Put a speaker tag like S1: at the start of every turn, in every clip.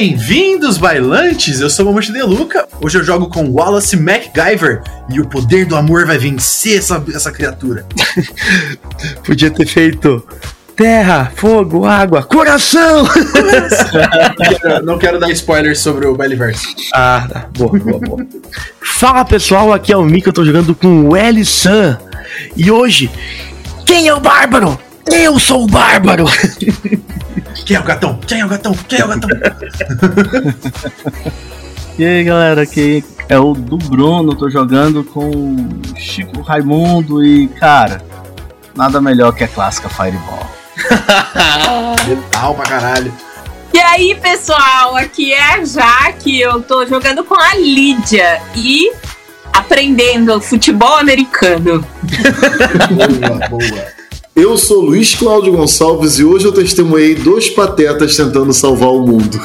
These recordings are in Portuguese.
S1: Bem-vindos, bailantes! Eu sou o Mamute De Luca. Hoje eu jogo com Wallace MacGyver e o poder do amor vai vencer essa, essa criatura.
S2: Podia ter feito terra, fogo, água, coração!
S1: Não quero dar spoilers sobre o Beliverse.
S2: ah, tá. Boa, boa, boa. Fala pessoal, aqui é o Mika, eu tô jogando com o Eli-san. E hoje, quem é o Bárbaro? Eu sou o Bárbaro!
S1: Quem é o gatão? Quem é o gatão? Quem é o gatão?
S3: E aí galera, aqui é o do Bruno, tô jogando com Chico Raimundo e cara, nada melhor que a clássica Fireball.
S1: Letal pra caralho.
S4: E aí, pessoal, aqui é a Jaque, eu tô jogando com a Lídia e aprendendo futebol americano.
S1: Boa, boa.
S5: Eu sou Luiz Cláudio Gonçalves e hoje eu testemunhei dois patetas tentando salvar o mundo.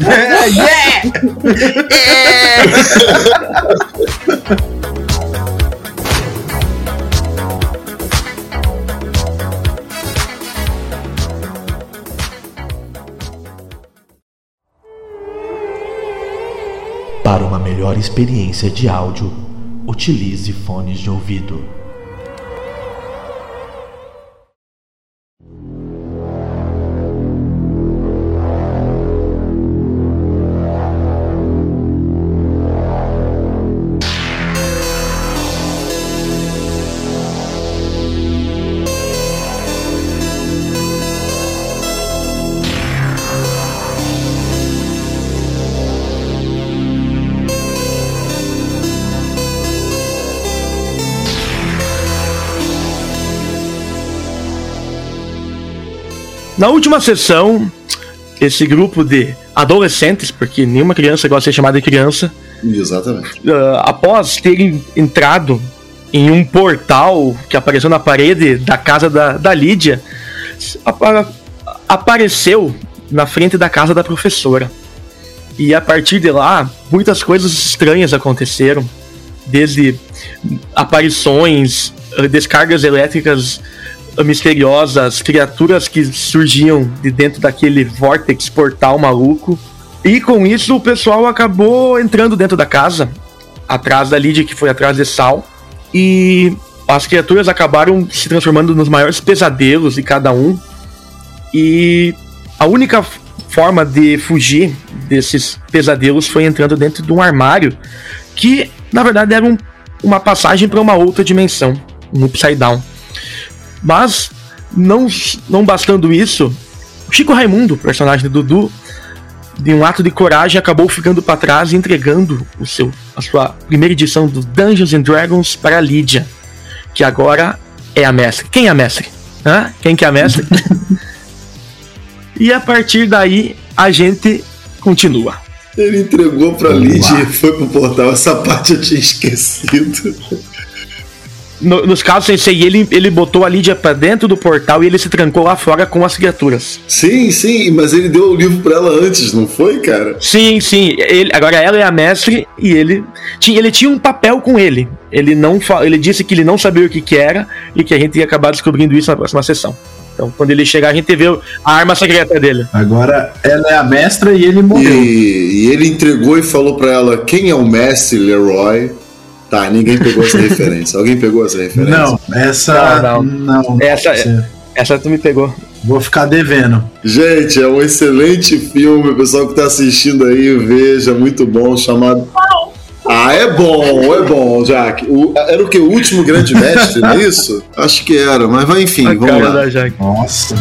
S4: É, yeah!
S6: Para uma melhor experiência de áudio, utilize fones de ouvido.
S2: Na última sessão, esse grupo de adolescentes, porque nenhuma criança gosta de ser chamada de criança,
S5: Exatamente.
S2: ah, após terem entrado em um portal que apareceu na parede da casa da, da Lídia, apa- apareceu na frente da casa da professora. E a partir de lá, muitas coisas estranhas aconteceram, desde aparições, descargas elétricas misteriosas, criaturas que surgiam de dentro daquele vortex portal maluco. E com isso o pessoal acabou entrando dentro da casa, atrás da Lídia, que foi atrás de Sal. E as criaturas acabaram se transformando nos maiores pesadelos de cada um. E a única forma de fugir desses pesadelos foi entrando dentro de um armário que, na verdade, era um- uma passagem para uma outra dimensão, um upside down. Mas, não, não bastando isso, o Chico Raimundo, personagem do Dudu, de um ato de coragem, acabou ficando para trás e entregando o seu, a sua primeira edição do Dungeons and Dragons para a Lídia, que agora é a mestre. Quem é a mestre? Hã? Quem que é a mestre? e a partir daí, a gente continua.
S5: Ele entregou pra Lidia e foi pro portal. Essa parte eu tinha esquecido.
S2: No- nos casos, Sensei, ele, ele botou a Lídia pra dentro do portal e ele se trancou lá fora com as criaturas.
S5: Sim, sim, mas ele deu o livro pra ela antes, não foi, cara?
S2: Sim, sim. Ele, agora ela é a mestre e ele tinha, ele tinha um papel com ele. Ele não ele disse que ele não sabia o que, que era e que a gente ia acabar descobrindo isso na próxima sessão. Então, quando ele chegar, a gente vê a arma secreta dele.
S1: Agora ela é a mestra e ele
S5: E,
S1: morreu.
S5: e ele entregou e falou pra ela: quem é o mestre Leroy? Tá, ninguém pegou essa referência. Alguém pegou essa referência?
S1: Não, essa.
S2: Não,
S1: Não.
S2: Essa-
S1: Você-
S2: Essa tu me pegou.
S1: Vou ficar devendo.
S5: Gente, é um excelente filme, o pessoal que tá assistindo aí, veja, muito bom, chamado. Ah, é bom, é bom, Jack. O- era o que? O último grande mestre, não é isso? Acho que era, mas vai, enfim,
S2: a
S5: vamos
S2: cara
S5: lá.
S1: Nossa.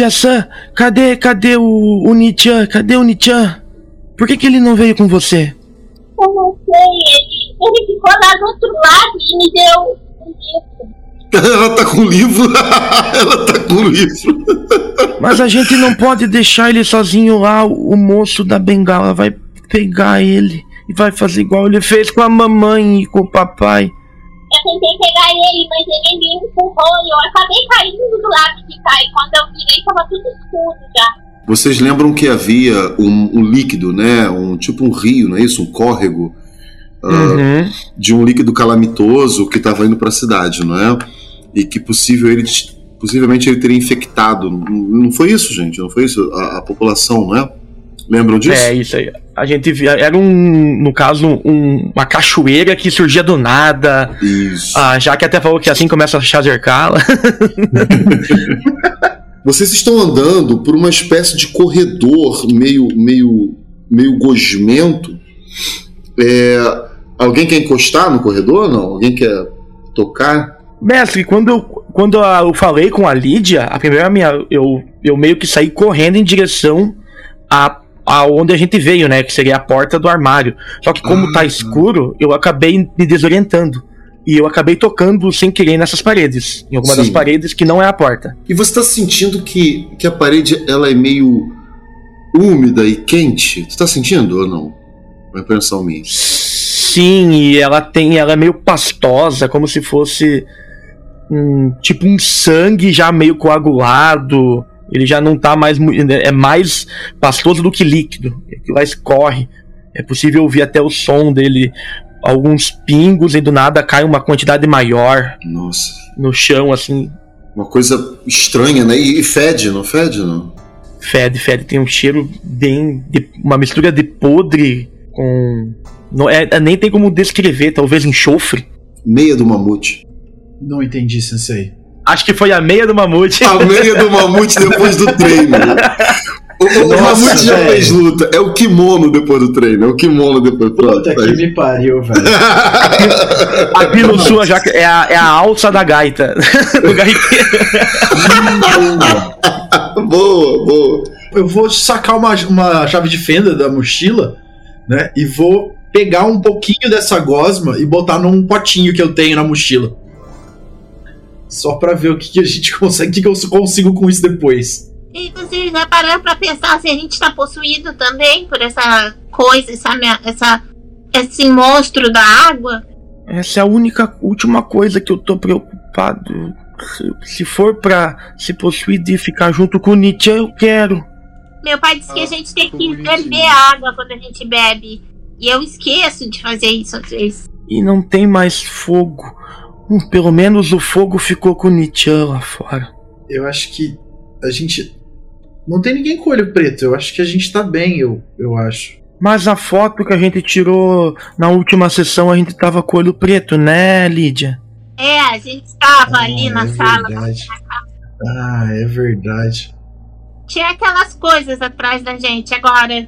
S2: Lydia-san, cadê, cadê o, o Nichan? Cadê o Nichan? Por que, que ele não veio com você?
S4: Eu não sei, ele, ele ficou lá do outro lado e me deu um livro.
S5: Ela tá com o livro. Ela tá com o livro.
S2: Mas a gente não pode deixar ele sozinho lá. O moço da bengala vai pegar ele e vai fazer igual ele fez com a mamãe e com o papai.
S4: Tentei pegar ele, mas ele me empurrou e eu acabei caindo do lado de cá. E quando eu virei, tava tudo escuro já.
S5: Vocês lembram que havia um, um líquido, né? Um tipo um rio, não é isso? Um córrego
S2: Uhum.
S5: de um líquido calamitoso que estava indo para a cidade, não é? E que possível ele, possivelmente ele teria infectado. Não não foi isso, gente? Não foi isso? A, a população, não é? Lembram disso?
S2: É, isso aí. A gente via. Era um. No caso, um- uma cachoeira que surgia do nada.
S5: Isso.
S2: A Jaque até falou que assim começa a chacercá-la.
S5: Vocês estão andando por uma espécie de corredor meio, meio, meio gosmento. É, alguém quer encostar no corredor? Não? Alguém quer tocar?
S2: Mestre, quando eu, quando eu falei com a Lídia, a primeira minha. Eu, eu meio que saí correndo em direção a, a onde a gente veio, né? Que seria a porta do armário. Só que como
S5: Ah,
S2: tá
S5: tá.
S2: escuro, eu acabei me desorientando. E eu acabei tocando sem querer nessas paredes. Em alguma das
S5: Sim.
S2: paredes que não é a porta.
S5: E você está sentindo que, que a parede ela é meio úmida e quente? Você está sentindo ou não? Uma impressão minha.
S2: Sim, e ela tem. Ela é meio pastosa, como se fosse. Um, tipo um sangue já meio coagulado. Ele já não tá mais. mu- É mais pastoso do que líquido. Aquilo lá escorre. É possível ouvir até o som dele. Alguns pingos e do nada cai uma quantidade maior
S5: Nossa.
S2: no chão, assim.
S5: Uma coisa estranha, né? E, e fede, não fede, não?
S2: Fede, fede. Tem um cheiro bem. de- uma mistura de podre com. Não, é, nem tem como descrever, talvez enxofre.
S5: Meia do mamute.
S1: Não entendi, Sensei.
S2: Acho que foi a meia do mamute.
S5: A meia do mamute depois do treino. O, o-
S1: Nossa,
S5: mamute já fez luta. É o kimono depois do treino. É o kimono depois. Pronto.
S1: Puta que
S5: aí.
S1: me pariu, velho.
S2: Aquilo sua já é a, é a alça da gaita. do gaiteiro.
S5: boa, boa.
S1: Eu vou sacar uma, uma chave de fenda da mochila, né? E vou pegar um pouquinho dessa gosma e botar num potinho que eu tenho na mochila. Só pra ver o que, que a gente consegue, o que, que eu consigo com isso depois.
S4: E vocês já pararam pra pensar se a gente tá possuído também por essa coisa, essa, essa, esse monstro da água?
S2: Essa é a única, última coisa que eu tô preocupado. Se, se for pra se possuir de ficar junto com o Nietzsche, eu quero.
S4: Meu pai disse que a gente tem que a água quando a gente bebe. E eu esqueço de fazer isso às vezes.
S2: E não tem mais fogo. Hum, Pelo menos o fogo ficou com o Nietzsche lá fora.
S1: Eu acho que a gente. Não tem ninguém com olho preto. Eu acho que a gente tá bem, eu, eu acho.
S2: Mas a foto que a gente tirou na última sessão, a gente tava com o olho preto, né, Lídia?
S4: É, a gente estava ali
S1: Ah,
S4: na
S1: é
S4: sala.
S1: Verdade. Ah, é verdade.
S4: Tinha aquelas coisas atrás da gente. Agora,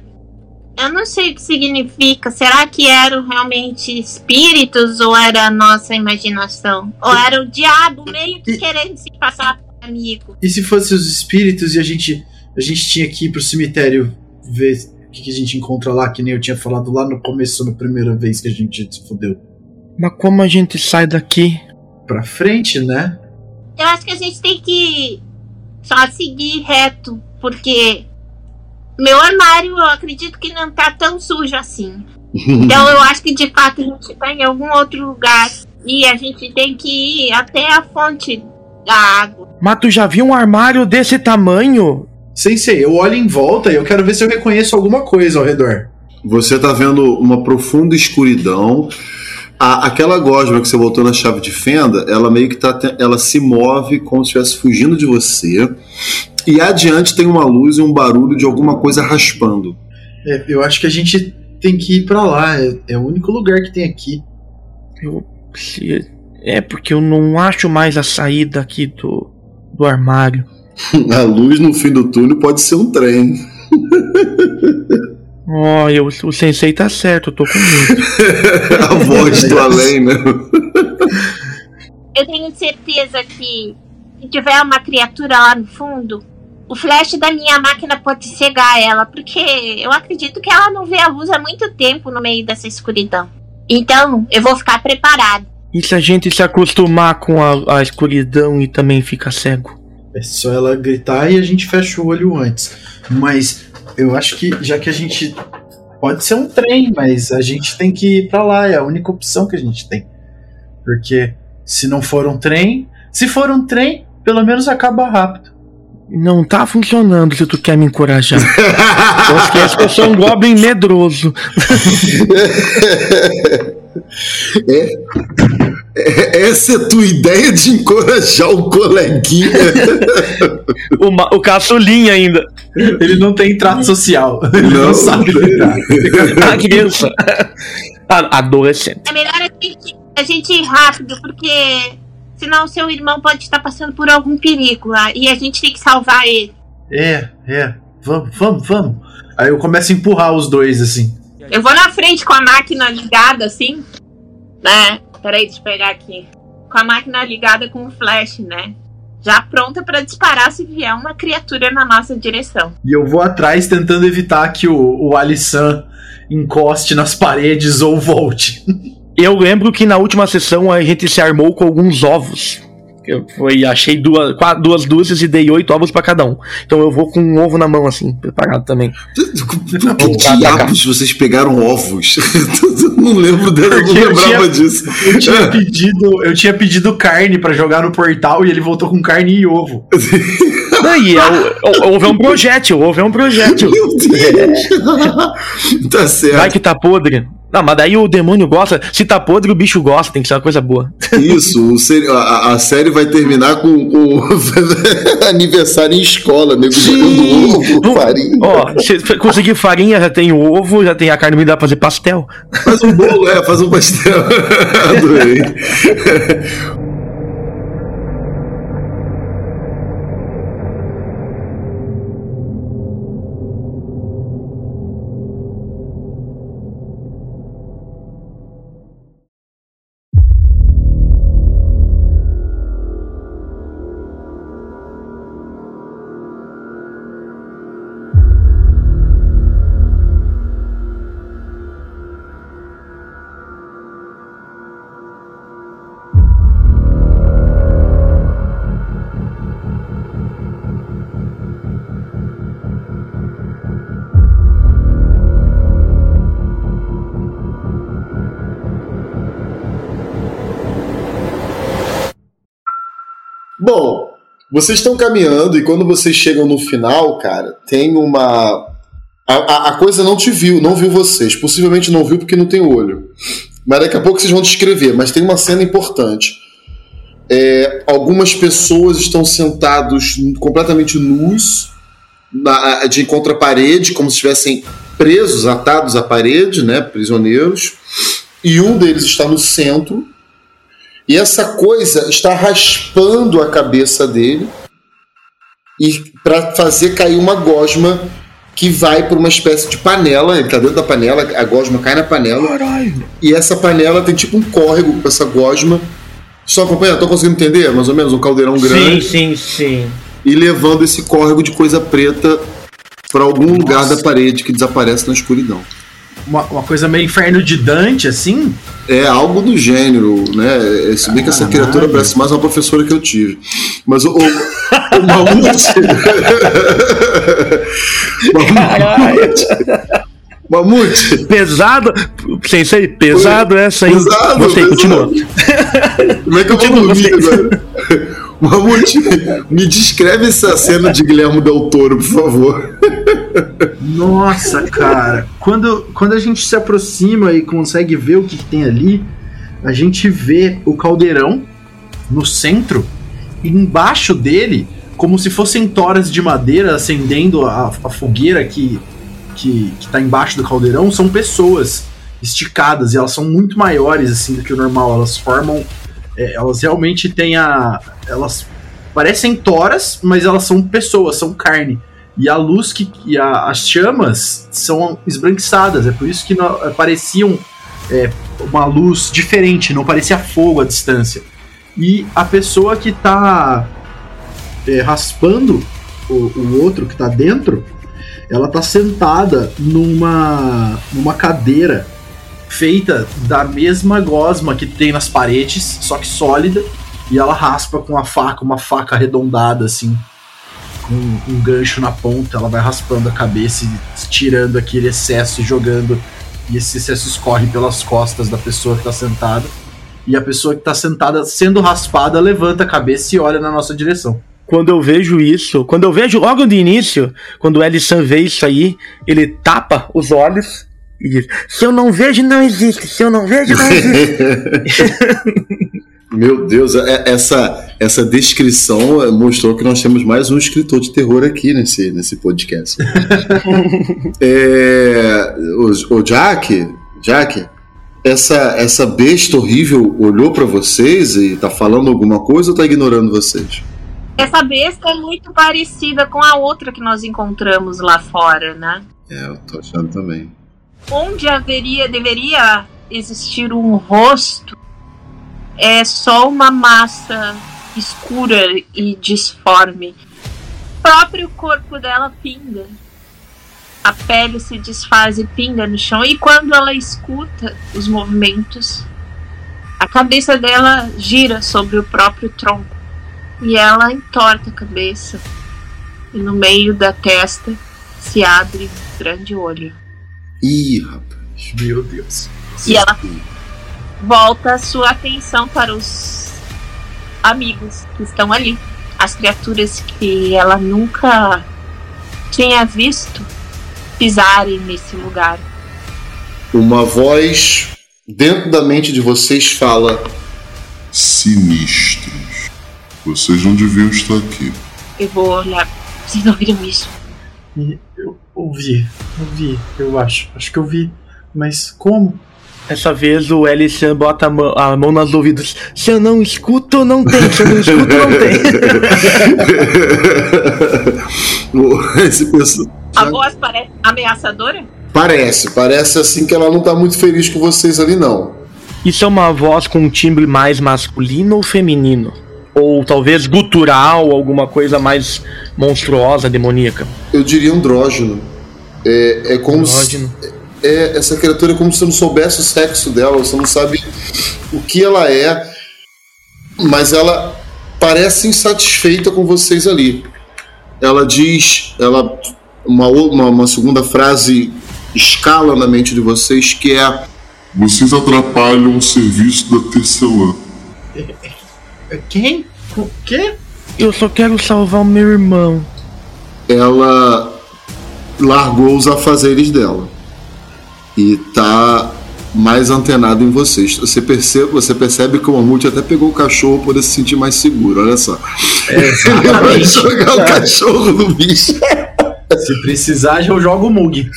S4: eu não sei o que significa. Será que eram realmente espíritos ou era a nossa imaginação? Ou era o diabo meio que querendo se passar por amigo?
S1: E se fosse os espíritos e a gente a gente tinha que ir pro cemitério ver o que, que a gente encontra lá, que nem eu tinha falado lá no começo, na primeira vez que a gente se fudeu.
S2: Mas como a gente sai daqui?
S1: Pra frente, né?
S4: Eu acho que a gente tem que só seguir reto, porque meu armário eu acredito que não tá tão sujo assim. Então eu acho que de fato a gente tá em algum outro lugar e a gente tem que ir até a fonte da água.
S2: Mas tu já viu um armário desse tamanho?
S1: Sensei, eu olho em volta e eu quero ver se eu reconheço alguma coisa ao redor.
S5: Você tá vendo uma profunda escuridão. A- aquela gosma que você botou na chave de fenda, ela meio que tá, ela se move como se estivesse fugindo de você. E adiante tem uma luz e um barulho de alguma coisa raspando.
S1: É, eu acho que a gente tem que ir pra lá. É, é o único lugar que tem aqui.
S2: Eu. É porque eu não acho mais a saída aqui do, do armário.
S5: A luz no fim do túnel pode ser um trem.
S2: Ó, eu, o sensei tá certo, eu tô com medo.
S5: A voz do além, né?
S4: Eu tenho certeza que se tiver uma criatura lá no fundo,
S7: o flash da minha máquina pode cegar ela, porque eu acredito que ela não vê a luz há muito tempo no meio dessa escuridão. Então, eu vou ficar preparado.
S2: E se a gente se acostumar com a, a escuridão e também fica cego?
S1: É só ela gritar e a gente fecha o olho antes. Mas eu acho que já que a gente. Pode ser um trem, mas a gente tem que ir pra lá, é a única opção que a gente tem. Porque se não for um trem. Se for um trem, pelo menos acaba rápido.
S2: Não tá funcionando se tu quer me encorajar. eu esquece que eu sou um goblin medroso.
S5: É, é- essa é a tua ideia de encorajar o coleguinha.
S2: O, o caçulinha ainda.
S1: Ele não tem trato social. Ele não,
S5: Não.
S1: sabe lidar.
S2: A criança. A- Adolescente.
S7: É melhor a gente, a gente ir rápido, porque senão seu irmão pode estar passando por algum perigo lá e a gente tem que salvar ele.
S1: É, é. Vamos, vamos, vamos. Aí eu começo a empurrar os dois assim.
S4: Eu vou na frente com a máquina ligada, assim. Né? Peraí, deixa eu pegar aqui. Com a máquina ligada com o flash, né? Já pronta pra disparar se vier uma criatura na nossa direção.
S1: E eu vou atrás tentando evitar que o, o Alissan encoste nas paredes ou volte.
S2: Eu lembro que na última sessão a gente se armou com alguns ovos. Eu foi, achei duas, qua- duas dúzias e dei oito ovos pra cada um. Então eu vou com um ovo na mão, assim, preparado também.
S5: Por que diabos vocês pegaram ovos? Eu não lembro dela, eu não
S1: Porque eu
S5: lembrava
S1: tinha-
S5: disso.
S1: Eu tinha pedido, eu tinha pedido carne pra jogar no portal e ele voltou com carne e ovo.
S2: Daí, é o, o ovo é um projétil, é um projétil.
S5: Meu Deus! tá certo.
S2: Vai que tá podre. Não, mas daí o demônio gosta. Se tá podre, o bicho gosta, tem que ser uma coisa boa.
S5: Isso, a, a série vai terminar com, com aniversário em escola, nego jogando ovo, farinha.
S2: Ó, se conseguir farinha, já tem o ovo, já tem a carne, me dá pra fazer pastel.
S5: Faz um bolo, é, faz um pastel. Adorei. Vocês estão caminhando e quando vocês chegam no final, cara, tem uma. A, a- a coisa não te viu, não viu vocês. Possivelmente não viu porque não tem olho. Mas daqui a pouco vocês vão descrever. Mas tem uma cena importante. É, algumas pessoas estão sentados completamente nus, na- de contra a parede, como se estivessem presos, atados à parede, né, prisioneiros. E um deles está no centro. E essa coisa está raspando a cabeça dele e para fazer cair uma gosma que vai para uma espécie de panela. Ele está dentro da panela, a gosma cai na panela.
S2: Caralho.
S5: E essa panela tem tipo um córrego com essa gosma. Só acompanhando, tô conseguindo entender? Mais ou menos um caldeirão grande
S2: Sim, sim, sim.
S5: e levando esse córrego de coisa preta para algum lugar da parede que desaparece na escuridão.
S1: Uma, uma coisa meio inferno de Dante, assim.
S5: É algo do gênero, né? É, Se bem que essa
S1: Caralho.
S5: criatura parece mais uma professora que eu tive. Mas o, o, o mamute. mamute. Mamute.
S2: Pesado. Sensei, pesado essa aí.
S5: Pesado,
S2: Gostei,
S5: pesado.
S2: continua.
S5: Como é que eu vou dormir agora? Mamute, me descreve essa cena de Guilherme Del Toro, por favor.
S1: Nossa, cara. Quando, quando a gente se aproxima e consegue ver o que, que tem ali, a gente vê o caldeirão no centro e embaixo dele, como se fossem toras de madeira acendendo a, a fogueira que, que, que tá embaixo do caldeirão, são pessoas esticadas e elas são muito maiores assim do que o normal. Elas formam. é, elas realmente têm a. Elas parecem toras, mas elas são pessoas, são carne. E a luz que. E a- as chamas são esbranquiçadas. É por isso que não- pareciam é, uma luz diferente, não parecia fogo à distância. E a pessoa que tá é, raspando o, o outro que tá dentro, ela tá sentada numa, numa cadeira feita da mesma gosma que tem nas paredes, só que sólida, e ela raspa com a faca, uma faca arredondada assim, com um gancho na ponta, ela vai raspando a cabeça e tirando aquele excesso e jogando, e esse excesso escorre pelas costas da pessoa que tá sentada. E a pessoa que tá sentada sendo raspada levanta a cabeça e olha na nossa direção
S2: quando eu vejo isso, quando eu vejo logo de início, quando o Ellison vê isso aí, ele tapa os olhos e diz: Se eu não vejo, não existe. Se eu não vejo, não existe.
S5: Meu Deus, é, essa, essa descrição mostrou que nós temos mais um escritor de terror aqui nesse, nesse podcast. é, o, o Jack, Jack, essa, essa besta horrível olhou para vocês e tá falando alguma coisa ou tá ignorando vocês?
S4: Essa besta é muito parecida com a outra que nós encontramos lá fora, né?
S5: É, eu tô achando também.
S4: Onde haveria, deveria existir um rosto, é só uma massa escura e disforme. O próprio corpo dela pinga. A pele se desfaz e pinga no chão, e quando ela escuta os movimentos, a cabeça dela gira sobre o próprio tronco. E ela entorta a cabeça. E no meio da testa se abre um grande olho.
S5: Ih, rapaz. Meu Deus.
S4: E ela volta a sua atenção para os amigos que estão ali. As criaturas que ela nunca tinha visto pisarem nesse lugar.
S5: Uma voz dentro da mente de vocês fala: Sinistro. Vocês não deviam estar aqui.
S4: Eu vou olhar. Vocês não viram isso?
S1: Eu ouvi, ouvi, eu acho. Acho que eu vi. Mas como?
S2: Essa vez o Ellison bota a mão, a mão nos ouvidos. Se eu não escuto, não tem. Se eu não escuto, não
S5: tem. Esse pessoal...
S4: A voz parece ameaçadora?
S5: Parece, parece assim que ela não tá muito feliz com vocês ali, não.
S2: Isso é uma voz com um timbre mais masculino ou feminino? Ou talvez gutural, alguma coisa mais monstruosa, demoníaca?
S5: Eu diria andrógeno. É, é como andrógeno. se. É, essa criatura é como se você não soubesse o sexo dela, você não sabe o que ela é, mas ela parece insatisfeita com vocês ali. Ela diz, ela uma, uma, uma segunda frase escala na mente de vocês que é vocês atrapalham o serviço da tecelã.
S1: Quem? O quê?
S2: Eu só quero salvar o meu irmão.
S5: Ela largou os afazeres dela e tá mais antenado em vocês. Você percebe, você percebe que o Mamute até pegou o cachorro para poder se sentir mais seguro. Olha só.
S1: É, vai
S5: jogar o cachorro no bicho.
S1: Se precisar, eu jogo o Mug.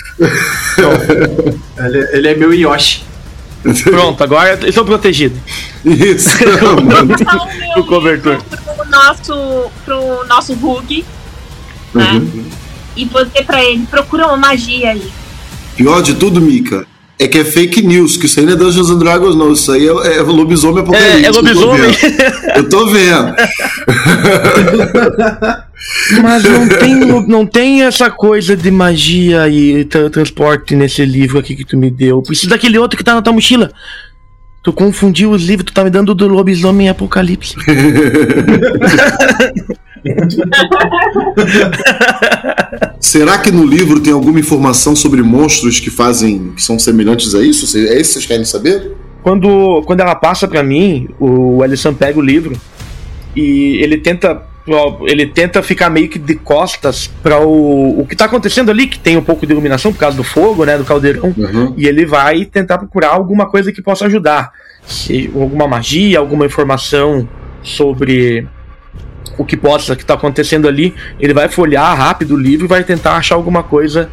S1: ele, ele é meu Yoshi.
S2: Pronto, agora eu estou protegido.
S5: Isso.
S4: o cobertor. Pro nosso, pro nosso Hug, né? Uhum. E você pra ele, procura uma magia aí.
S5: Pior de tudo, Mika, é que é fake news, que isso aí não é Dungeons and Dragons, não. Isso aí é, é lobisomem apocalipse.
S2: É, é lobisomem.
S5: Eu tô vendo.
S2: Mas não tem, não tem essa coisa de magia e tra transporte nesse livro aqui que tu me deu. Preciso daquele outro que tá na tua mochila. Tu confundiu os livros, tu tá me dando do lobisomem apocalipse.
S5: Será que no livro tem alguma informação sobre monstros que fazem. que são semelhantes a isso? É isso que vocês querem saber?
S2: Quando, quando ela passa para mim, o Ellison pega o livro e ele tenta ele tenta ficar meio que de costas para o, o que tá acontecendo ali, que tem um pouco de iluminação por causa do fogo, né, do caldeirão, uhum. e ele vai tentar procurar alguma coisa que possa ajudar. Se, alguma magia, alguma informação sobre o que possa que tá acontecendo ali, ele vai folhear rápido o livro e vai tentar achar alguma coisa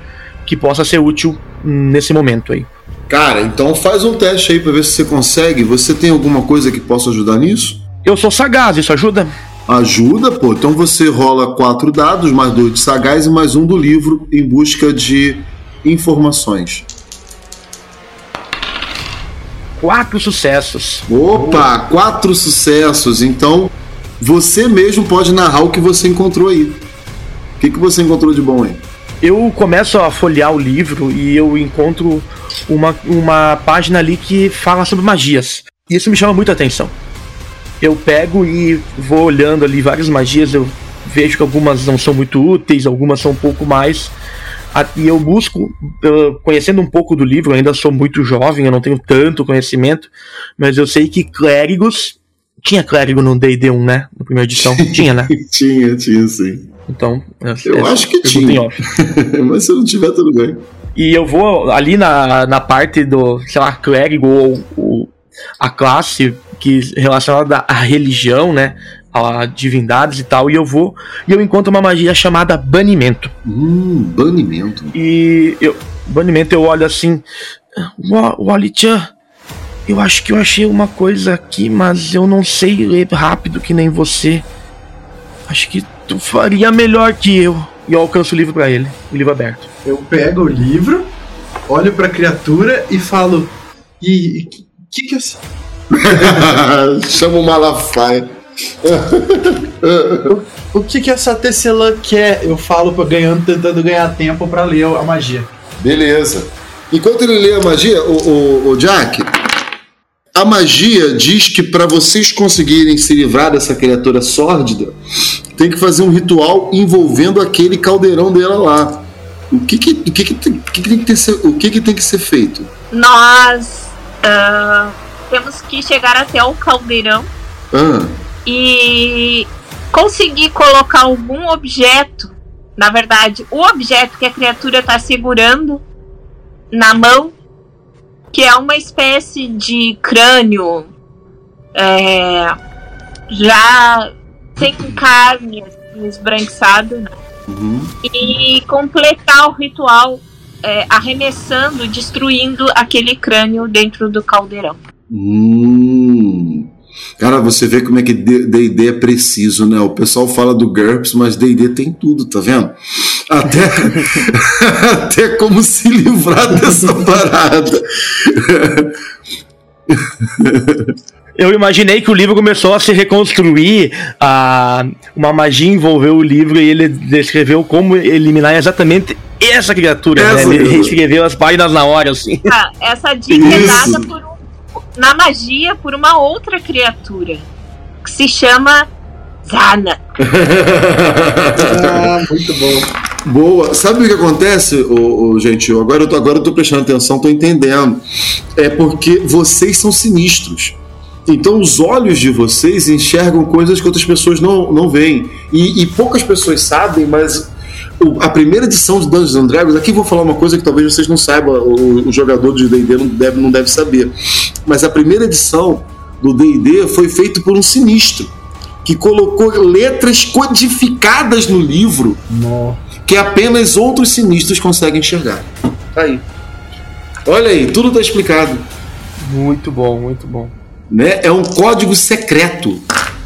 S2: que possa ser útil nesse momento aí.
S5: Cara, então faz um teste aí para ver se você consegue. Você tem alguma coisa que possa ajudar nisso?
S2: Eu sou sagaz, isso ajuda?
S5: Ajuda, pô. Então você rola quatro dados, mais dois de sagaz e mais um do livro em busca de informações.
S2: Quatro sucessos.
S5: Opa, quatro sucessos. Então você mesmo pode narrar o que você encontrou aí. que, que você encontrou de bom aí?
S2: Eu começo a folhear o livro e eu encontro uma, uma página ali que fala sobre magias. E isso me chama muita atenção. Eu pego e vou olhando ali várias magias, eu vejo que algumas não são muito úteis, algumas são um pouco mais. E eu busco, conhecendo um pouco do livro, ainda sou muito jovem, eu não tenho tanto conhecimento, mas eu sei que clérigos. Tinha clérigo no DD 1, né? Na primeira edição. Tinha, né?
S5: tinha, tinha sim.
S2: Então.
S5: Eu acho que tinha. mas se não tiver, tudo bem.
S2: E eu vou ali na, na parte do, sei lá, clérigo ou, ou a classe que relacionada à religião, né? a divindades e tal, e eu vou e eu encontro uma magia chamada banimento.
S5: Hum, banimento.
S2: E eu, banimento eu olho assim, Wally-chan, eu acho que eu achei uma coisa aqui, mas eu não sei ler rápido que nem você. Acho que tu faria melhor que eu. E eu alcanço o livro para ele, o livro aberto.
S1: Eu pego o livro, olho para a criatura e falo: "E que que é isso?"
S5: Chama o Malafaia
S1: o, o que que essa tecelã quer? Eu falo ganhando, tentando ganhar tempo para ler a magia.
S5: Beleza. Enquanto ele lê a magia, o, o, o Jack, a magia diz que para vocês conseguirem se livrar dessa criatura sórdida, tem que fazer um ritual envolvendo aquele caldeirão dela lá. O que que, o que, que, tem, que, tem, que, ser, o que, que tem que ser feito?
S4: Nós uh, temos que chegar até o caldeirão.
S5: Ah
S4: e conseguir colocar algum objeto, na verdade, o objeto que a criatura está segurando na mão, que é uma espécie de crânio é, já sem carne, assim, esbranquiçado, né?
S5: uhum.
S4: e completar o ritual é, arremessando, destruindo aquele crânio dentro do caldeirão.
S5: Hum. Cara, você vê como é que D&D é preciso, né? O pessoal fala do GURPS, mas D&D tem tudo, tá vendo? Até, até como se livrar dessa parada.
S2: Eu imaginei que o livro começou a se reconstruir, a, uma magia envolveu o livro e ele descreveu como eliminar exatamente essa criatura. Essa né? Ele reescreveu as páginas na hora, assim.
S4: Ah, essa dica é dada por um na magia por uma outra criatura que se chama Zana.
S1: ah, muito bom.
S5: Boa. Sabe o que acontece, ô, ô, gente? Agora eu, tô, agora eu tô prestando atenção, tô entendendo. É porque vocês são sinistros. Então os olhos de vocês enxergam coisas que outras pessoas não, não veem. E, e poucas pessoas sabem, mas a primeira edição de Dungeons and Dragons, aqui vou falar uma coisa que talvez vocês não saibam, o, o jogador de D&D não deve, não deve saber, mas a primeira edição do D&D foi feito por um sinistro, que colocou letras codificadas no livro, que apenas outros sinistros conseguem enxergar. Tá aí. Olha aí, tudo está explicado.
S2: Muito bom, muito bom.
S5: Né? É um código secreto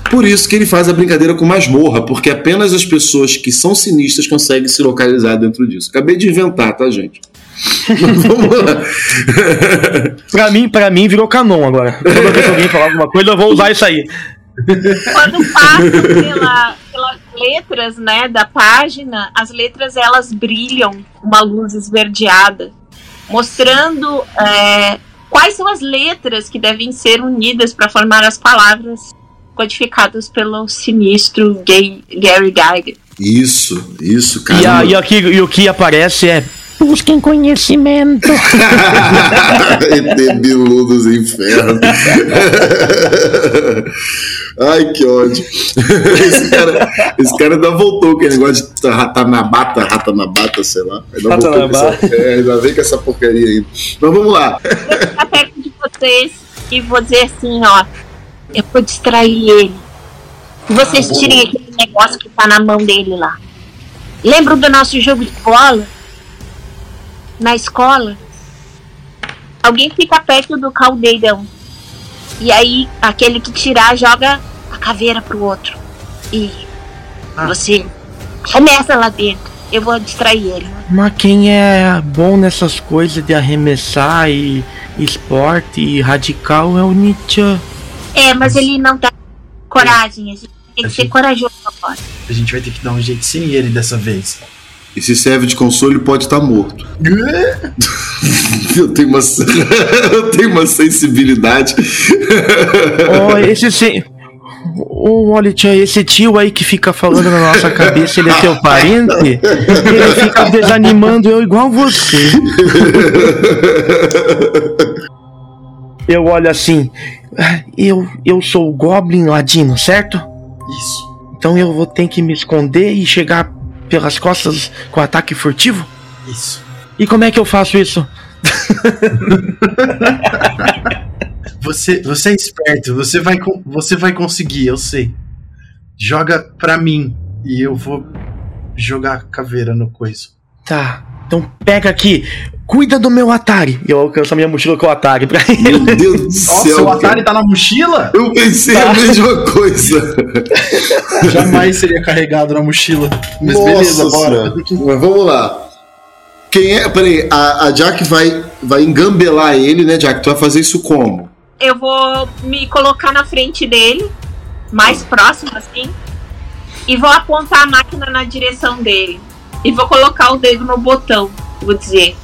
S5: por isso que ele faz a brincadeira com masmorra, porque apenas as pessoas que são sinistras conseguem se localizar dentro disso. Acabei de inventar, tá, gente? Vamos lá.
S2: pra mim, pra mim virou canon agora. Toda vez que alguém falar alguma coisa, eu vou usar isso aí.
S4: Quando passa pela, pelas letras, né, da página, as letras elas brilham uma luz esverdeada, mostrando é, quais são as letras que devem ser unidas para formar as palavras codificados pelo sinistro Gay, Gary Gygax.
S5: Isso, isso, cara.
S2: E, e, aqui, e o que aparece é Busquem conhecimento.
S5: ET Bilu dos infernos. Ai, que ódio. Esse cara, esse cara ainda voltou com aquele negócio de ratanabata, ratanabata, sei lá. Ainda voltou com essa, é, ainda vem com essa porcaria aí. Mas vamos lá.
S4: Eu vou ficar perto de vocês e vou dizer assim, ó. Eu vou distrair ele. E vocês ah, tirem aquele negócio que tá na mão dele lá. Lembram do nosso jogo de bola? Na escola? Alguém fica perto do caldeirão. E aí, aquele que tirar joga a caveira pro outro. E ah. você começa lá dentro. Eu vou distrair ele.
S2: Mas quem é bom nessas coisas de arremessar e esporte e radical é o Nietzsche.
S4: É, mas ele não dá coragem. A gente
S7: Tem que ser corajoso agora.
S1: A gente vai ter que dar um jeito sem ele dessa vez.
S5: E se serve de consolo, ele pode estar morto. eu, tenho uma, eu tenho uma sensibilidade.
S2: Oh, esse sim. Ô, olha, tia, esse tio aí que fica falando na nossa cabeça, ele é teu parente? Ele fica desanimando eu igual você. Eu olho assim, eu, eu sou o Goblin Ladino, certo?
S1: Isso.
S2: Então eu vou ter que me esconder e chegar pelas costas com ataque furtivo?
S1: Isso.
S2: E como é que eu faço isso?
S1: Você, você é esperto, você vai, você vai conseguir, eu sei. Joga pra mim e eu vou jogar a caveira no coiso.
S2: Tá, então pega aqui, cuida do meu Atari. Eu alcanço a minha mochila com o Atari pra ele.
S5: Meu Deus do
S1: Nossa,
S5: céu.
S1: o Atari
S5: cara.
S1: tá na mochila?
S5: Eu pensei a mesma coisa.
S1: Jamais seria carregado na mochila. Mas
S5: Nossa
S1: beleza, bora.
S5: Mas vamos lá. Quem é. Peraí, a, a Jack vai, vai engambelar ele, né, Jack? Tu vai fazer isso como?
S4: Eu vou me colocar na frente dele, mais próximo assim, e vou apontar a máquina na direção dele. E vou colocar o dedo no botão. Vou dizer: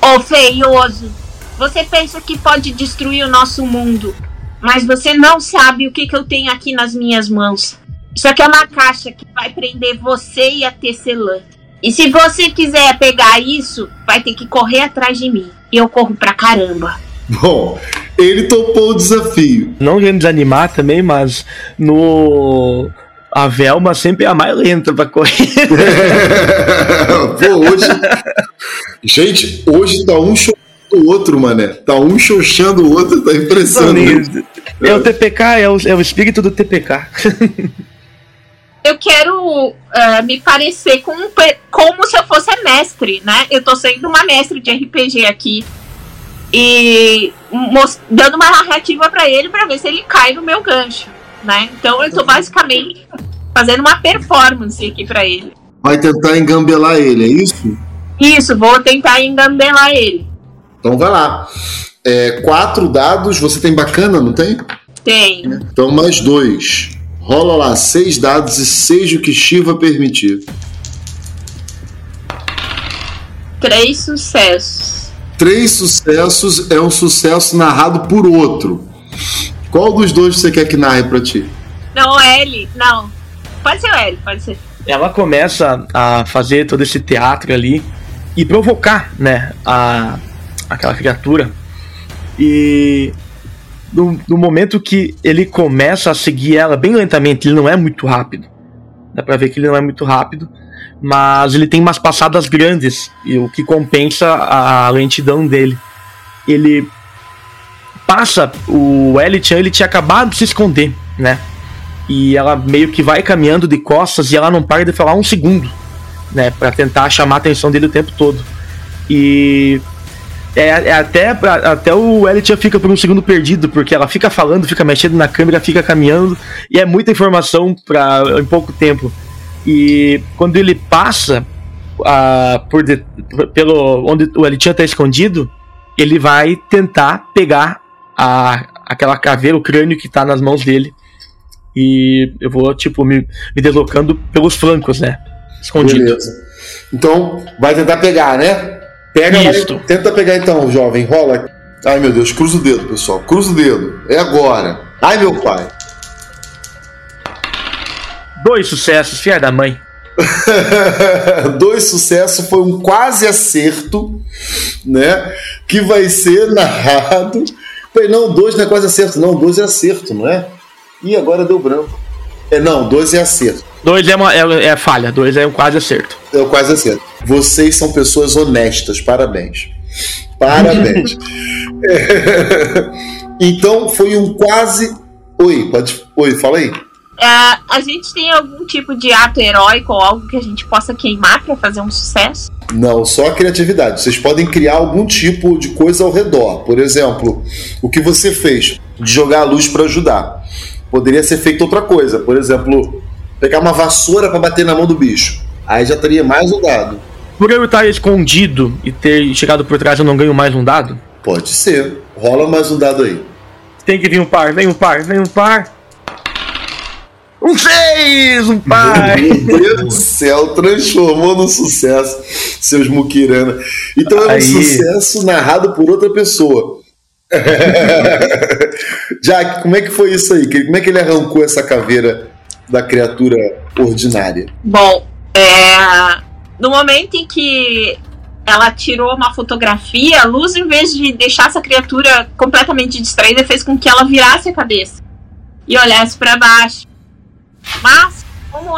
S4: Ô feioso, você pensa que pode destruir o nosso mundo, mas você não sabe o que, que eu tenho aqui nas minhas mãos. Isso aqui é uma caixa que vai prender você e a tecelã. E se você quiser pegar isso, vai ter que correr atrás de mim. E eu corro pra caramba.
S5: Bom, ele topou o desafio.
S2: Não querendo desanimar também, mas no. A Velma sempre é a mais lenta pra correr.
S5: Pô, hoje. Gente, hoje tá um xoxando o outro, mané. Tá um xoxando o outro, tá impressionante.
S2: É o TPK, é o, é o espírito do TPK.
S4: eu quero eh, me parecer com um como se eu fosse mestre, né? Eu tô sendo uma mestre de RPG aqui. E dando uma narrativa pra ele pra ver se ele cai no meu gancho, né? Então eu tô basicamente fazendo uma performance aqui pra ele.
S5: Vai tentar engambelar ele, é isso?
S4: Isso, vou tentar engambelar ele.
S5: Então vai lá. É, quatro dados, você tem bacana, não tem?
S4: Tenho.
S5: Então mais dois. Rola lá seis dados e seja o que Shiva permitir.
S4: Três sucessos.
S5: Três sucessos é um sucesso narrado por outro. Qual dos dois você quer que narre pra ti?
S4: Não, L. Não. Pode ser o L, pode ser.
S2: Ela começa a fazer todo esse teatro ali e provocar, né, a, aquela criatura. E no, no momento que ele começa a seguir ela bem lentamente, ele não é muito rápido. Dá pra ver que ele não é muito rápido, mas ele tem umas passadas grandes, e o que compensa a lentidão dele. Ele passa o Elite, ele tinha acabado de se esconder, né? E ela meio que vai caminhando de costas e ela não para de falar um segundo, né? Pra tentar chamar a atenção dele o tempo todo. E é, é até, até o Elliot fica por um segundo perdido, porque ela fica falando, fica mexendo na câmera, fica caminhando, e é muita informação pra, em pouco tempo. E quando ele passa ah, por de- pelo onde o Elliot está escondido, ele vai tentar pegar a, aquela caveira, o crânio que tá nas mãos dele. E eu vou, tipo, me, me deslocando pelos flancos, né? Escondido.
S5: Beleza. Então, vai tentar pegar, né? Pega, vai-
S2: Isto.
S5: tenta pegar então, jovem. Rola. Ai, meu Deus, cruza o dedo, pessoal. Cruza o dedo. É agora. Ai, meu pai.
S2: Dois sucessos, filha da mãe.
S5: Dois sucessos foi um quase acerto, né? Que vai ser narrado. Peraí, não, dois não é quase acerto, não. Dois é acerto, não é? Ih, agora deu branco. É, não, dois é acerto.
S2: Dois é, uma, é, é falha, dois é um quase acerto.
S5: É o quase acerto. Vocês são pessoas honestas, parabéns. Parabéns. É. Então foi um quase. Oi, pode. Oi, fala aí.
S4: É, a gente tem algum tipo de ato heróico ou algo que a gente possa queimar pra fazer um sucesso?
S5: Não, só a criatividade. Vocês podem criar algum tipo de coisa ao redor. Por exemplo, o que você fez de jogar a luz para ajudar. Poderia ser feito outra coisa. Por exemplo, pegar uma vassoura para bater na mão do bicho. Aí já teria mais um dado.
S2: Por eu estar escondido e ter chegado por trás, eu não ganho mais um dado?
S5: Pode ser. Rola mais um dado aí.
S2: Tem que vir um par, vem um par, vem um par. Um seis, um pai.
S5: Meu Deus do céu, transformou no sucesso seus Mukirana. Então é um
S2: Aí.
S5: sucesso narrado por outra pessoa. Jack, como é que foi isso aí? Como é que ele arrancou essa caveira da criatura ordinária?
S4: Bom, é, no momento em que ela tirou uma fotografia, a luz, em vez de deixar essa criatura completamente distraída, fez com que ela virasse a cabeça e olhasse para baixo. Mas, como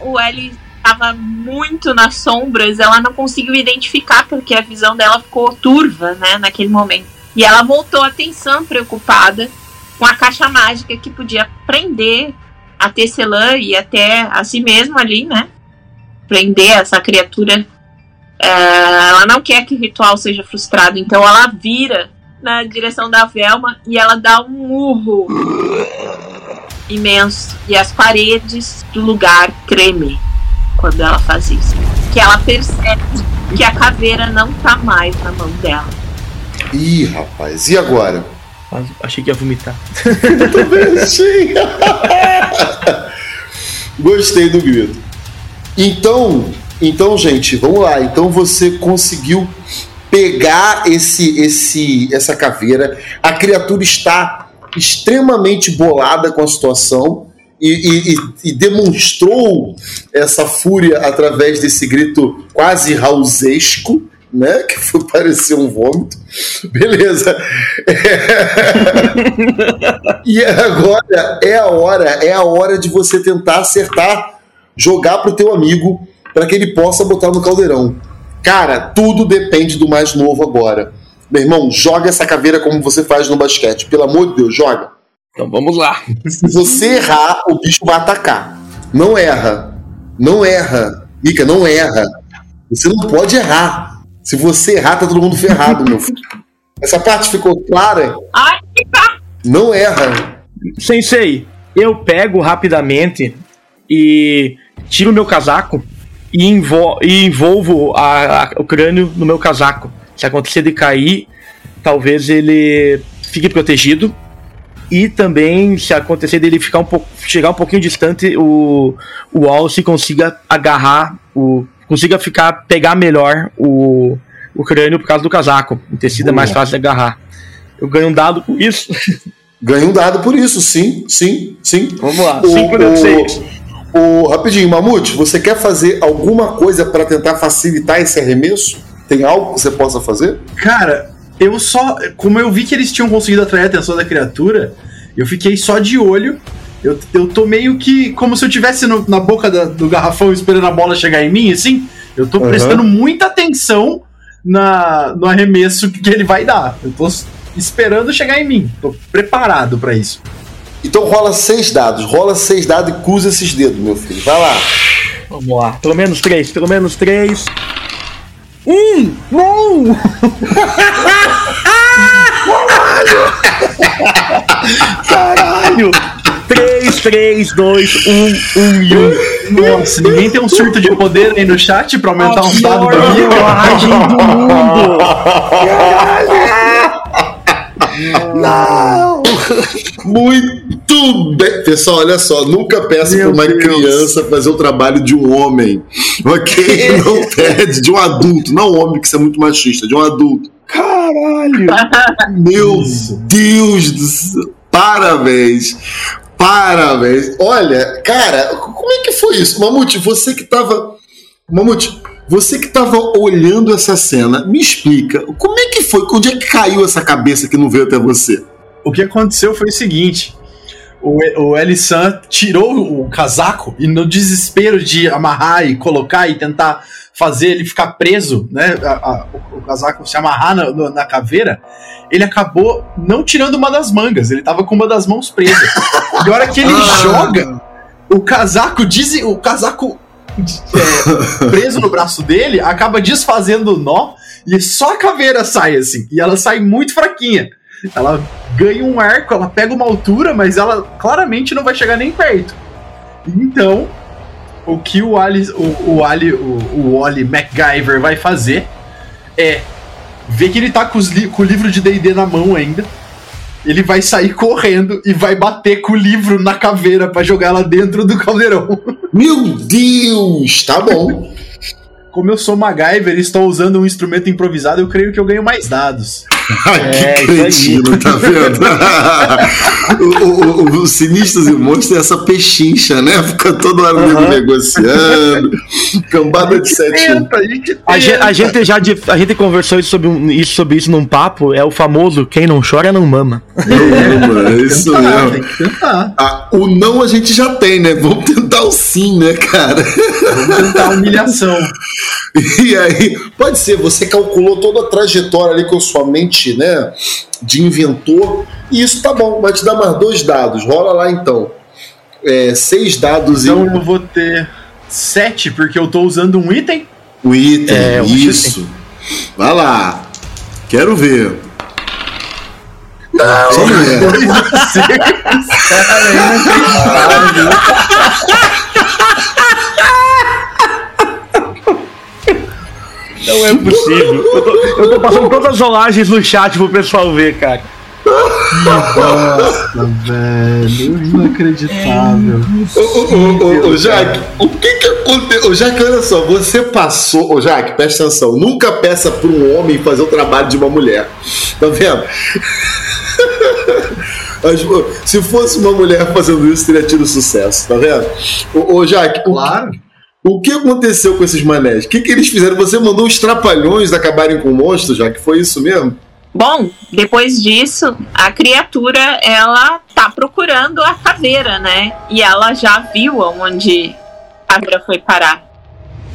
S4: o L estava muito nas sombras, ela não conseguiu identificar porque a visão dela ficou turva, né, naquele momento. E ela voltou a atenção preocupada com a caixa mágica que podia prender a Tecelã e até a si mesma ali, né? Prender essa criatura. É, ela não quer que o ritual seja frustrado, então ela vira na direção da Velma e ela dá um urro imenso. E as paredes do lugar tremem quando ela faz isso. Que ela percebe que a caveira não tá mais na mão dela.
S5: Ih, rapaz, e agora?
S2: Achei que ia vomitar.
S5: Sim. Gostei do grito. Então, então, gente, vamos lá. Então você conseguiu pegar esse, esse, essa caveira. A criatura está extremamente bolada com a situação e, e- e- demonstrou essa fúria através desse grito quase rausesco, né? Que foi parecer um vômito. Beleza. E agora é a hora, é a hora de você tentar acertar, jogar pro teu amigo para que ele possa botar no caldeirão. Cara, tudo depende do mais novo agora. Meu irmão, joga essa caveira como você faz no basquete. Pelo amor de Deus, joga.
S2: Então vamos lá.
S5: Se você errar, o bicho vai atacar. Não erra. Não erra. Mica, não erra. Você não pode errar. Se você errar, tá todo mundo ferrado, meu filho. Essa parte ficou clara?
S4: Ai,
S5: Não erra.
S2: Sensei, eu pego rapidamente e tiro meu casaco e, envol- e envolvo a- a- o crânio no meu casaco. Se acontecer de cair, talvez ele fique protegido. E também, se acontecer dele ficar um pouco, chegar um pouquinho distante, o, o Alce consiga agarrar, o, consiga ficar, pegar melhor o, o crânio por causa do casaco. O tecido é mais fácil de agarrar. Eu ganho um dado com isso.
S5: Ganha um dado por isso, sim, sim, sim.
S2: Vamos lá.
S5: O-
S2: 5 deu 6.
S5: O, rapidinho, Mamute, você quer fazer alguma coisa para tentar facilitar esse arremesso? Tem algo que você possa fazer?
S1: Cara, eu só. Como eu vi que eles tinham conseguido atrair a atenção da criatura, eu fiquei só de olho. Eu, eu tô meio que. Como se eu estivesse na boca da- do garrafão esperando a bola chegar em mim, assim. Eu tô prestando muita atenção na, no arremesso que ele vai dar. Eu tô esperando chegar em mim. Tô preparado pra isso.
S5: Então rola seis dados, rola seis dados e cruza esses dedos, meu filho. Vai lá.
S2: Vamos lá. Pelo menos três, pelo menos três. Um! Não! Caralho! Três, três, dois, um, um e um.
S1: Nossa, ninguém tem um surto de poder aí no chat pra aumentar dados
S2: pior
S1: pra mim?
S2: rolagem do mundo! Não!
S5: Muito bem. Pessoal, olha só, nunca peça para uma
S2: Deus.
S5: criança fazer o trabalho de um homem. Ok? Não pede, de um adulto. Não um homem, que isso é muito machista, de um adulto.
S2: Caralho!
S5: Meu. Deus do céu. Parabéns. Parabéns. Olha, cara, como é que foi isso? Mamute, você que tava. Mamute, você que tava olhando essa cena, me explica, como é que foi? Onde é que caiu essa cabeça que não veio até você?
S1: O que aconteceu foi o seguinte: o, o Elisan tirou o casaco e, no desespero de amarrar e colocar e tentar fazer ele ficar preso, né? a- a- o, o casaco se amarrar na, no- na caveira, ele acabou não tirando uma das mangas, ele tava com uma das mãos presa. e a hora que ele
S5: Ah.
S1: joga, o casaco diz, o casaco é, preso no braço dele acaba desfazendo o nó e só a caveira sai assim. E ela sai muito fraquinha. Ela ganha um arco, ela pega uma altura, mas ela claramente não vai chegar nem perto. Então, o que o Ali, o, o Ali, o, o Wally MacGyver vai fazer é ver que ele tá com, li- com o livro de D&D na mão ainda ele vai sair correndo e vai bater com o livro na caveira pra jogar ela dentro do caldeirão.
S5: Meu Deus! Tá bom.
S1: Como eu sou MacGyver e estou usando um instrumento improvisado, eu creio que eu ganho mais dados.
S5: Ai,
S2: É,
S5: que cretino, tá vendo? o, o, o, o Sinistros e Monstros tem essa pechincha, né? Fica toda hora
S2: Aham.
S5: negociando. Cambada de sete.
S1: a gente
S2: A gente, a gente já de- a gente conversou isso sobre, um- isso, sobre isso num papo, é o famoso quem não chora não mama.
S5: Não, mano, é isso
S1: tentar,
S5: mesmo.
S1: tem que tentar.
S5: Ah, o não a gente já tem, né? Vamos tentar o sim, né, cara?
S1: Vamos tentar a humilhação.
S5: E aí, pode ser, você calculou toda a trajetória ali com a sua mente, né, de inventor, e isso tá bom, vai te dar mais dois dados. Rola lá então. É, seis dados
S1: Então
S5: e
S1: eu vou ter sete, porque eu tô usando um item.
S5: o item.
S2: É, um
S5: isso. Vai lá. Quero ver. Não, Só mulher.
S2: Não é possível. Eu tô, eu tô passando todas as rolagens no chat pro pessoal ver, cara.
S3: Nossa, velho, inacreditável.
S5: Ô, Jaque, o que que aconteceu? Ô, Jaque, olha só, você passou. Ô, Jaque, presta atenção. Nunca peça para um homem fazer o trabalho de uma mulher. Tá vendo? Se fosse uma mulher fazendo isso, teria tido sucesso, tá vendo? Ô, ô Jaque, o,
S1: Claro.
S5: o que aconteceu com esses manés? O que, que eles fizeram? Você mandou os trapalhões acabarem com o monstro, Jaque? Foi isso mesmo?
S4: Bom, depois disso, a criatura ela tá procurando a caveira, né? E ela já viu aonde a caveira foi parar.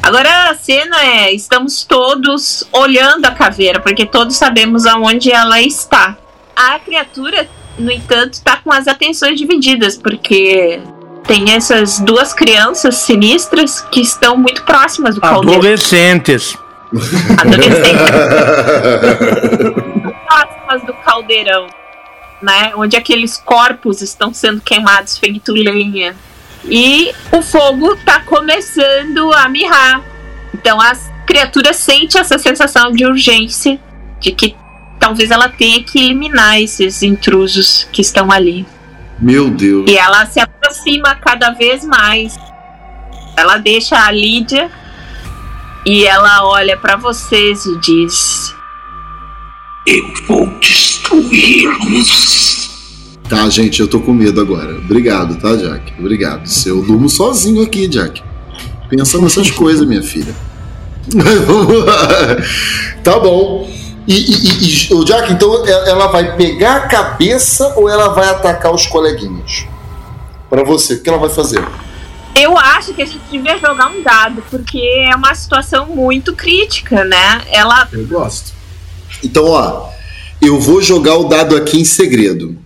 S4: Agora a cena é: estamos todos olhando a caveira, porque todos sabemos aonde ela está. A criatura, no entanto, tá com as atenções divididas, porque tem essas duas crianças sinistras que estão muito próximas do caldeirão.
S2: Adolescentes.
S4: Adolescentes próximas do caldeirão, né? Onde aqueles corpos estão sendo queimados feito lenha. E o fogo tá começando a mirrar. Então as criaturas sentem essa sensação de urgência, de que talvez ela tenha que eliminar esses intrusos que estão ali.
S5: Meu Deus.
S4: E ela se aproxima cada vez mais. Ela deixa a Lídia e ela olha pra vocês e diz:
S5: Tá, gente, eu tô com medo agora. Obrigado, tá, Jack? Obrigado. Se Eu durmo sozinho aqui, Jack. Pensa nessas coisas, minha filha. tá bom. E, e, e, o Jack, então, e- ela vai pegar a cabeça ou ela vai atacar os coleguinhas? Pra você, o que ela vai fazer?
S4: Eu acho que a gente devia jogar um dado, porque é uma situação muito crítica, né? Ela.
S1: Eu gosto.
S5: Então, ó, eu vou jogar o dado aqui em segredo.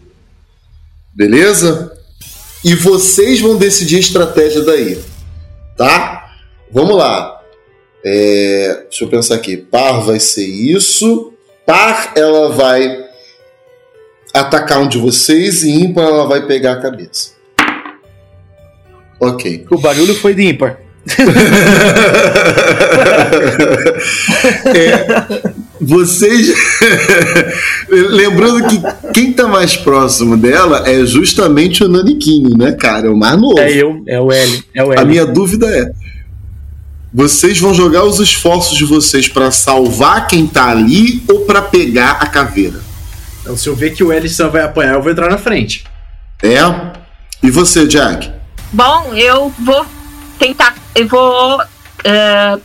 S5: Beleza? E vocês vão decidir a estratégia daí. Tá? Vamos lá. É, deixa eu pensar aqui. Par vai ser isso. Par ela vai atacar um de vocês e ímpar ela vai pegar a cabeça. Ok.
S2: O barulho foi de ímpar.
S5: É, vocês. Lembrando que quem tá mais próximo dela é justamente o Naniquinho, né, cara? É o mais novo.
S2: É eu, é o L. É o L.
S5: A minha dúvida é: vocês vão jogar os esforços de vocês pra salvar quem tá ali ou pra pegar a caveira?
S1: Então, se eu ver que o Ellison vai apanhar, eu vou entrar na frente.
S5: É? E você, Jack?
S4: Bom, eu vou tentar. Eu vou. eh,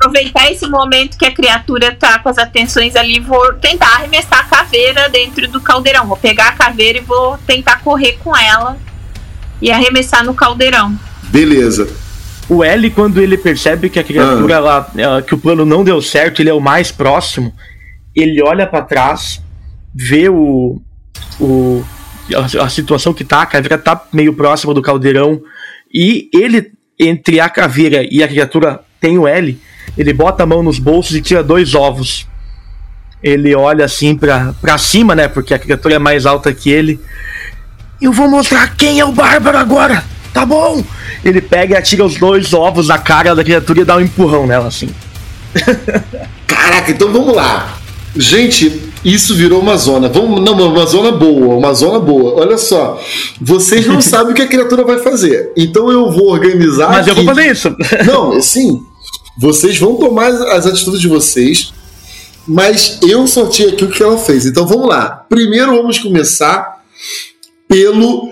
S4: aproveitar esse momento que a criatura tá com as atenções ali, vou tentar arremessar a caveira dentro do caldeirão. Vou pegar a caveira e vou tentar correr com ela e arremessar no caldeirão.
S5: Beleza.
S2: O L, quando ele percebe que a criatura lá, eh, que o plano não deu certo, ele é o mais próximo, ele olha pra trás, vê o, o a, a situação que tá, a caveira tá meio próxima do caldeirão, e ele, entre a caveira e a criatura, tem o L, ele bota a mão nos bolsos e tira dois ovos. Ele olha assim pra, pra cima, né? Porque a criatura é mais alta que ele. Eu vou mostrar quem é o bárbaro agora, tá bom? Ele pega e atira os dois ovos na cara da criatura e dá um empurrão nela, assim.
S5: Caraca, então vamos lá. Gente, Isso virou uma zona. Vamos, não, uma zona boa, uma zona boa. Olha só, vocês não sabem o que a criatura vai fazer. Então eu vou organizar.
S2: Mas eu
S5: aqui-
S2: vou fazer isso.
S5: Não, sim. Vocês vão tomar as- atitudes de vocês, mas eu sorteei aqui o que ela fez. Então vamos lá. Primeiro vamos começar pelo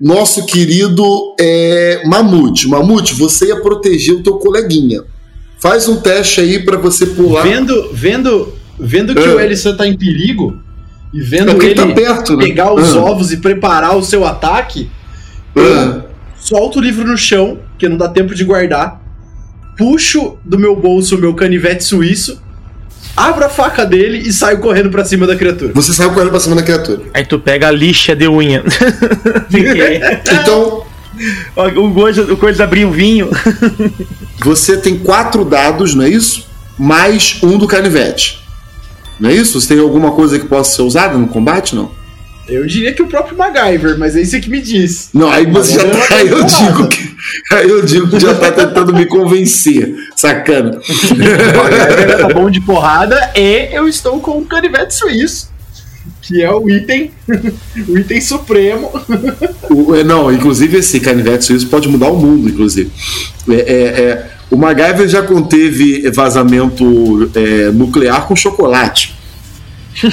S5: nosso querido é, Mamute. Mamute, você ia proteger o teu coleguinha. Faz um teste aí pra você pular.
S1: Vendo, vendo, vendo que
S5: Ah.
S1: o Ellison tá em perigo e
S5: É
S1: vendo
S5: porque
S1: ele
S5: tá perto, né?
S1: pegar os
S5: Ah,
S1: ovos e preparar o seu ataque,
S5: ah.
S1: solto o livro no chão, que não dá tempo de guardar, puxo do meu bolso o meu canivete suíço, abro a faca dele e saio correndo pra cima da criatura.
S5: Você saiu correndo pra cima da criatura.
S2: Aí tu pega a lixa de unha. Fiquei.
S5: Então,
S2: o coisa, o coisa abriu o vinho.
S5: você tem quatro dados, não é isso? Mais um do canivete. Não é isso? Você tem alguma coisa que possa ser usada no combate, não?
S1: Eu diria que o próprio MacGyver, mas é isso que me diz.
S5: Não, aí você já tá. Aí eu digo que. Aí eu digo que já tá tentando me convencer. Sacana.
S1: O MacGyver tá bom de porrada e eu estou com o canivete suíço, que é o item, o item supremo.
S5: O- é, não, inclusive esse canivete suíço pode mudar o mundo, inclusive. É, é, é, o MacGyver já conteve vazamento é, nuclear com chocolate.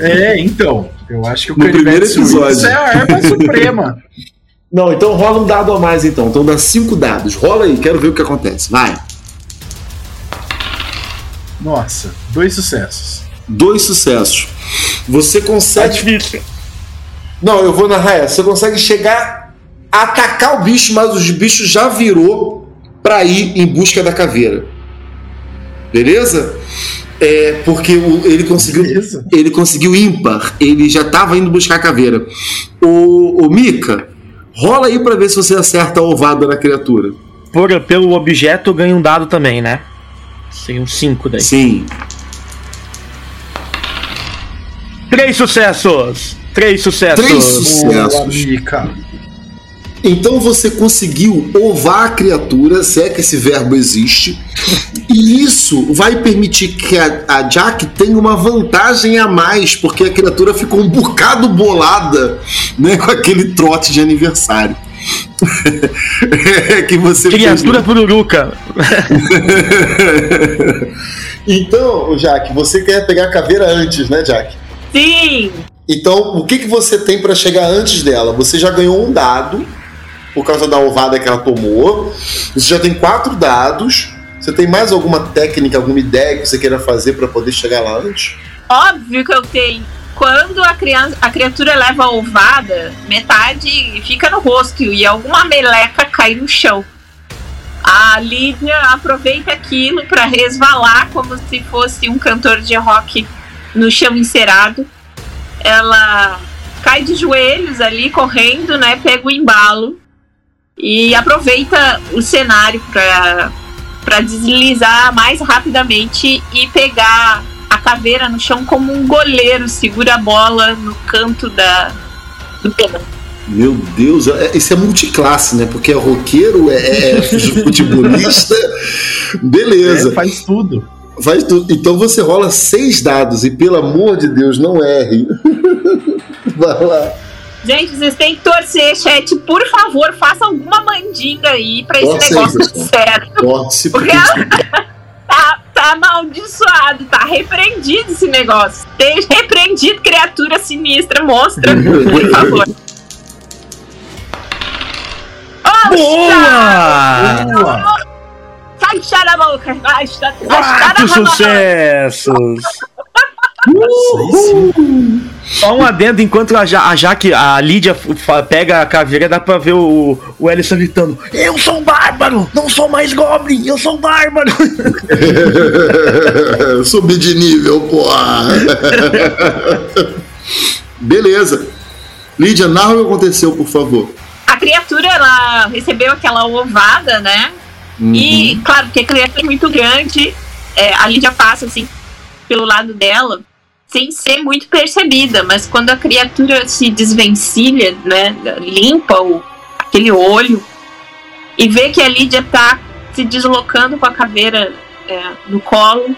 S1: É, então. Eu acho que o
S5: No primeiro
S1: canivete suíço
S5: episódio.
S1: é a arma suprema.
S5: Não, então rola um dado a mais então. Então dá cinco dados. Rola aí, quero ver o que acontece. Vai.
S1: Nossa, dois sucessos.
S5: Dois sucessos. Você
S2: Tá
S5: consegue.
S2: difícil.
S5: Não, eu vou narrar essa. Você consegue chegar a atacar o bicho, mas o bicho já virou pra ir em busca da caveira. Beleza? É porque o- ele conseguiu.
S1: Beleza.
S5: Ele conseguiu ímpar. Ele já tava indo buscar a caveira. O, o Mika, rola aí pra ver se você acerta a ovada na criatura.
S2: Por, pelo objeto ganha um dado também, né? Seria um 5 daí.
S5: Sim.
S2: Três sucessos! Três sucessos!
S5: Três sucessos.
S1: Boa. Mika.
S5: Então você conseguiu ovar a criatura, se é que esse verbo existe, e isso vai permitir que a, a Jack tenha uma vantagem a mais, porque a criatura ficou um bocado bolada né, com aquele trote de aniversário. É que você fez,
S2: Criatura
S5: né?
S2: pururuca.
S5: Então, Jack, você quer pegar a caveira antes, né, Jack?
S4: Sim!
S5: Então, o que, que você tem pra chegar antes dela? Você já ganhou um dado por causa da ovada que ela tomou. Você já tem quatro dados. Você tem mais alguma técnica, alguma ideia que você queira fazer pra poder chegar lá antes?
S4: Óbvio que eu tenho. Quando a, criança, a criatura leva a ovada, metade fica no rosto e alguma meleca cai no chão. A Lídia aproveita aquilo para resvalar como se fosse um cantor de rock no chão encerado. Ela cai de joelhos ali correndo, né? Pega o embalo e aproveita o cenário para para deslizar mais rapidamente e pegar a caveira no chão como um goleiro segura a bola no canto da do pênalti.
S5: Meu Deus, é- isso é multiclasse, né? Porque é roqueiro, é, é futebolista. Beleza.
S1: É, faz tudo.
S5: Faz tudo. Então você rola seis dados e, pelo amor de Deus, não erre. Vai lá.
S4: Gente, vocês têm que torcer, chat. Por favor, faça alguma mandinga aí pra esse
S5: aí,
S4: negócio dar
S5: pessoal.
S4: certo.
S5: Torce,
S4: Porque tá, tá amaldiçoado, tá repreendido esse negócio. Esteja repreendido, criatura sinistra, mostra, por favor. Oxa!
S2: Boa!
S4: Sai, chá da boca! Vai, chá, vai, chá da
S2: Quatro
S4: boca.
S2: sucessos! Só um adendo, enquanto a, ja, a Jaque, a Lídia pega a caveira, dá pra ver o, o Ellison gritando: Eu sou um bárbaro! Não sou mais Goblin! Eu sou um bárbaro!
S5: Subir de nível, porra. Beleza. Lídia, narra o que aconteceu, por favor.
S4: A criatura, ela recebeu aquela ovada, né? E, claro, porque a criatura é muito grande, é, a Lídia passa, assim, pelo lado dela, sem ser muito percebida. Mas quando a criatura se desvencilha, né? Limpa o, aquele olho e vê que a Lídia tá se deslocando com a caveira é, no colo,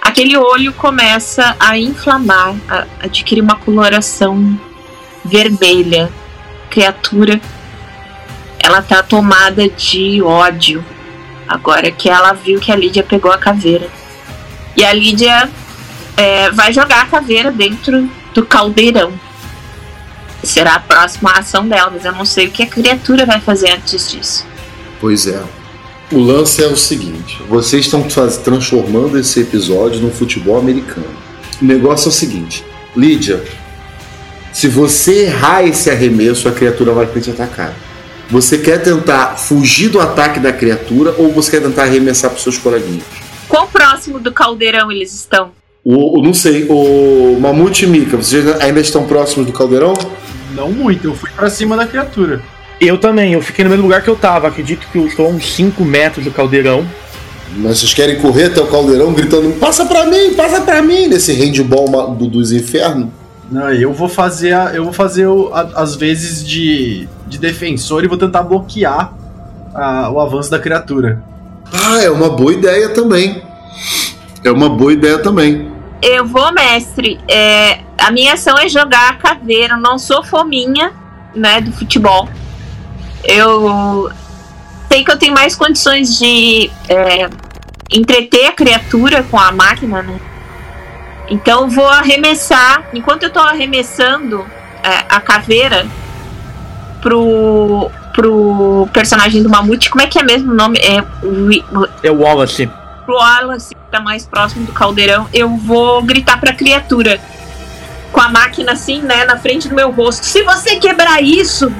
S4: aquele olho começa a inflamar, a adquirir uma coloração vermelha. Criatura, ela tá tomada de ódio. Agora que ela viu que a Lídia pegou a caveira. E a Lídia é, vai jogar a caveira dentro do caldeirão. Será a próxima ação dela, mas eu não sei o que a criatura vai fazer antes disso.
S5: Pois é. O lance é o seguinte: vocês estão faz- transformando esse episódio num futebol americano. O negócio é o seguinte: Lídia, se você errar esse arremesso, a criatura vai te atacar. Você quer tentar fugir do ataque da criatura ou você quer tentar arremessar para seus coleguinhas?
S4: Quão próximo do caldeirão eles estão?
S5: O, o- não sei, o Mamute e Mika, vocês ainda estão próximos do caldeirão?
S1: Não muito, eu fui pra cima da criatura.
S2: Eu também, eu fiquei no mesmo lugar que eu tava. Acredito que eu estou a uns 5 metros do caldeirão.
S5: Mas vocês querem correr até o caldeirão gritando: passa pra mim, passa pra mim, nesse handball do- dos infernos?
S1: Não, eu vou fazer, a- eu vou fazer o- a- as vezes de, de defensor e vou tentar bloquear a- o avanço da criatura.
S5: Ah, é uma boa ideia também. É uma boa ideia também.
S4: Eu vou, mestre. É, a minha ação é jogar a caveira. Eu não sou fominha, né, do futebol. Eu sei que eu tenho mais condições de é, entreter a criatura com a máquina, né? Então vou arremessar. Enquanto eu tô arremessando é, a caveira pro, pro personagem do Mamute, como é que é mesmo o nome? É
S2: É Wallace.
S4: Pro Wallace, que tá mais próximo do caldeirão, eu vou gritar pra criatura. Com a máquina assim, né, na frente do meu rosto. Se você quebrar isso,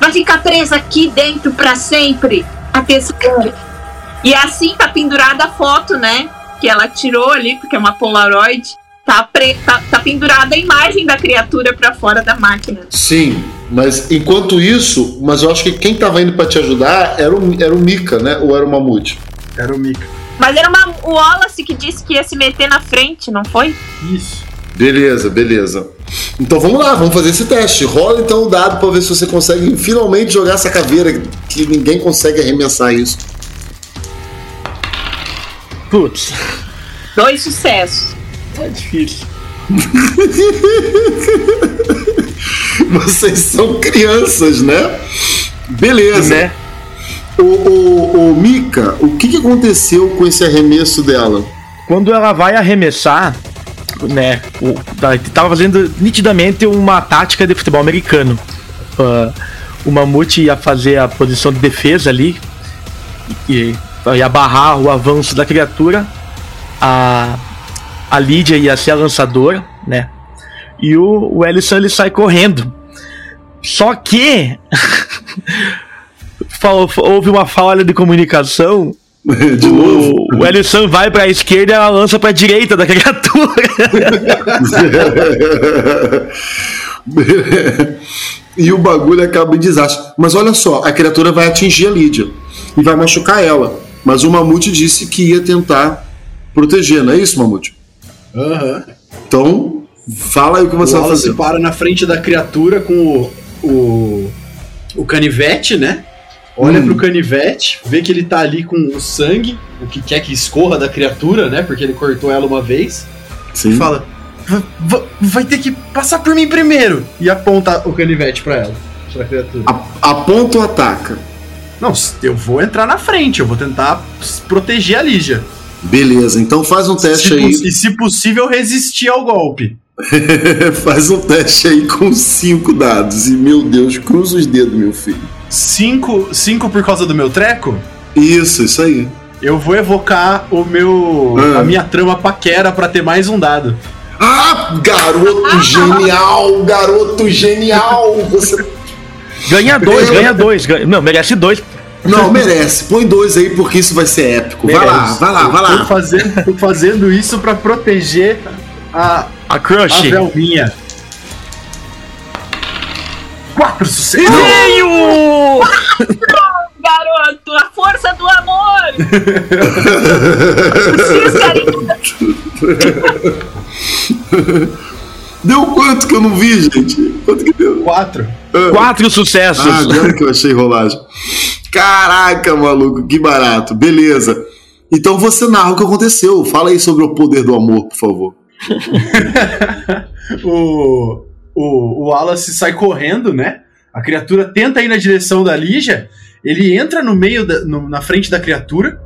S4: vai ficar presa aqui dentro pra sempre. Atenção. E assim tá pendurada a foto, né? Que ela tirou ali, porque é uma Polaroid. Tá, pre- tá, tá pendurada a imagem da criatura pra fora da máquina.
S5: Sim, mas enquanto isso, mas eu acho que quem tava indo pra te ajudar era o, era o Mika, né? Ou era o Mamute?
S1: Era o Mika.
S4: Mas era uma, o Wallace que disse que ia se meter na frente, não foi?
S1: Isso.
S5: Beleza, beleza. Então vamos lá, vamos fazer esse teste. Rola então o dado pra ver se você consegue finalmente jogar essa caveira que ninguém consegue arremessar isso.
S2: Putz,
S4: Dois sucessos.
S2: tá difícil.
S5: Vocês são crianças, né? Beleza.
S2: Né?
S5: O, o, o Mika, o que, que aconteceu com esse arremesso dela?
S2: Quando ela vai arremessar, né? O, tá- tava fazendo nitidamente uma tática de futebol americano. Ah, o Mamute ia fazer a posição de defesa ali e ia barrar o avanço da criatura. A, a Lídia ia ser a lançadora, né? E o, o Ellison ele sai correndo. Só que fal- houve uma falha de comunicação
S5: De novo?
S2: o, o Ellison vai pra esquerda e ela lança pra direita da criatura.
S5: e o bagulho acaba em desastre. Mas olha só, a criatura vai atingir a Lídia e vai machucar ela. Mas o Mamute disse que ia tentar proteger, não é isso, Mamute?
S1: Aham.
S5: Então, fala aí o que
S1: O
S5: você vai
S1: Wallace
S5: fazer.
S1: para na frente da criatura com o, o, o canivete, né? Olha
S5: Hum.
S1: pro canivete, vê que ele tá ali com o sangue, o que quer que escorra da criatura, né? Porque ele cortou ela uma vez.
S5: Sim.
S1: E fala: "Va- va- vai ter que passar por mim primeiro. E aponta o canivete pra ela, pra criatura.
S5: A- Aponta ou ataca?
S1: Não, eu vou entrar na frente, eu vou tentar proteger a Lígia.
S5: Beleza, então faz um teste
S1: Se
S5: aí.
S1: E se possível, resistir ao golpe.
S5: faz um teste aí com cinco dados. E meu Deus, cruza os dedos, meu filho.
S1: Cinco, cinco por causa do meu treco?
S5: Isso, isso aí.
S1: Eu vou evocar o meu.
S5: Ah.
S1: a minha trama paquera pra ter mais um dado.
S5: Ah, garoto genial, garoto genial. Você
S2: ganha dois, ganha dois. Ganha... Não, merece dois.
S5: não merece. Põe dois aí porque isso vai ser épico. Vai lá,
S2: Merece.
S5: vai lá, vai
S1: Tô
S5: lá.
S1: fazendo, tô fazendo isso pra proteger a,
S2: A
S1: a
S2: Crush.
S1: Velminha. Quatro sucessos!
S2: Veio!
S4: Garoto, a força do amor!
S5: Deu quanto que eu não vi, gente? Quanto que deu?
S1: Quatro.
S2: Quatro sucessos.
S5: Ah, agora que eu achei rolagem. Caraca, maluco, que barato. Beleza. Então você narra o que aconteceu. Fala aí sobre o poder do amor, por favor.
S1: o, o, o Wallace sai correndo, né? A criatura tenta ir na direção da Lígia. Ele entra no meio, da, no, na frente da criatura,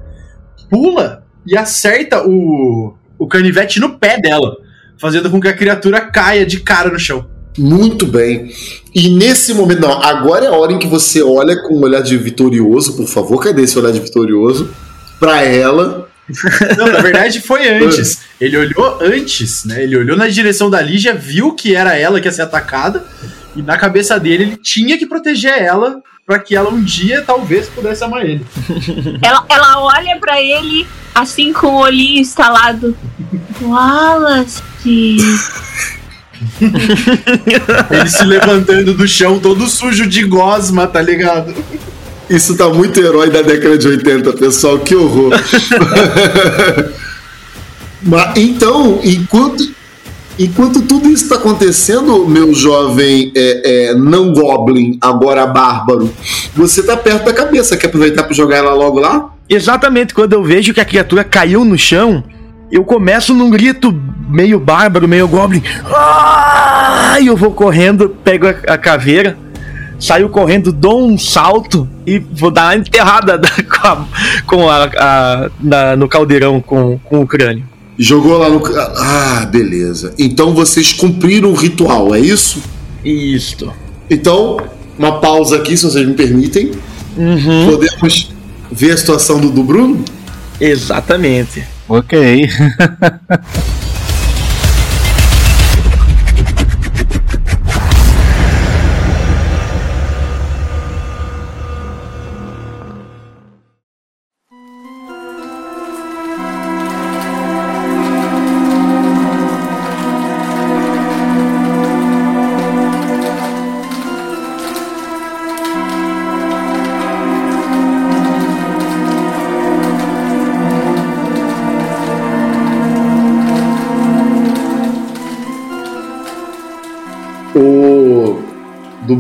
S1: pula e acerta o, o canivete no pé dela, fazendo com que a criatura caia de cara no chão.
S5: Muito bem. E nesse momento, não, agora é a hora em que você olha com um olhar de vitorioso, por favor, cadê esse olhar de vitorioso? Pra ela.
S1: Não, na verdade foi antes. Ele olhou antes, né? Ele olhou na direção da Lígia, viu que era ela que ia ser atacada, e na cabeça dele ele tinha que proteger ela para que ela um dia talvez pudesse amar ele.
S4: Ela, ela olha para ele assim com o olhinho instalado. Wallace.
S1: ele se levantando do chão todo sujo de gosma, tá ligado?
S5: Isso tá muito herói da década de 80, pessoal, que horror. Mas, então, enquanto, enquanto tudo isso está acontecendo, meu jovem é, é, não goblin, agora bárbaro, você tá perto da cabeça. Quer aproveitar para jogar ela logo lá?
S2: Exatamente, quando eu vejo que a criatura caiu no chão, eu começo num grito meio bárbaro, meio goblin. Ah! E eu vou correndo, pego a, a caveira, saio correndo, dou um salto e vou dar uma enterrada da, com, a, com a, a na, no caldeirão com, com o crânio.
S5: Jogou lá no. Ah, beleza. Então vocês cumpriram o ritual, é isso?
S2: Isso.
S5: Então, uma pausa aqui, se vocês me permitem.
S2: Uhum.
S5: Podemos ver a situação do, do Bruno?
S2: Exatamente.
S3: Ok.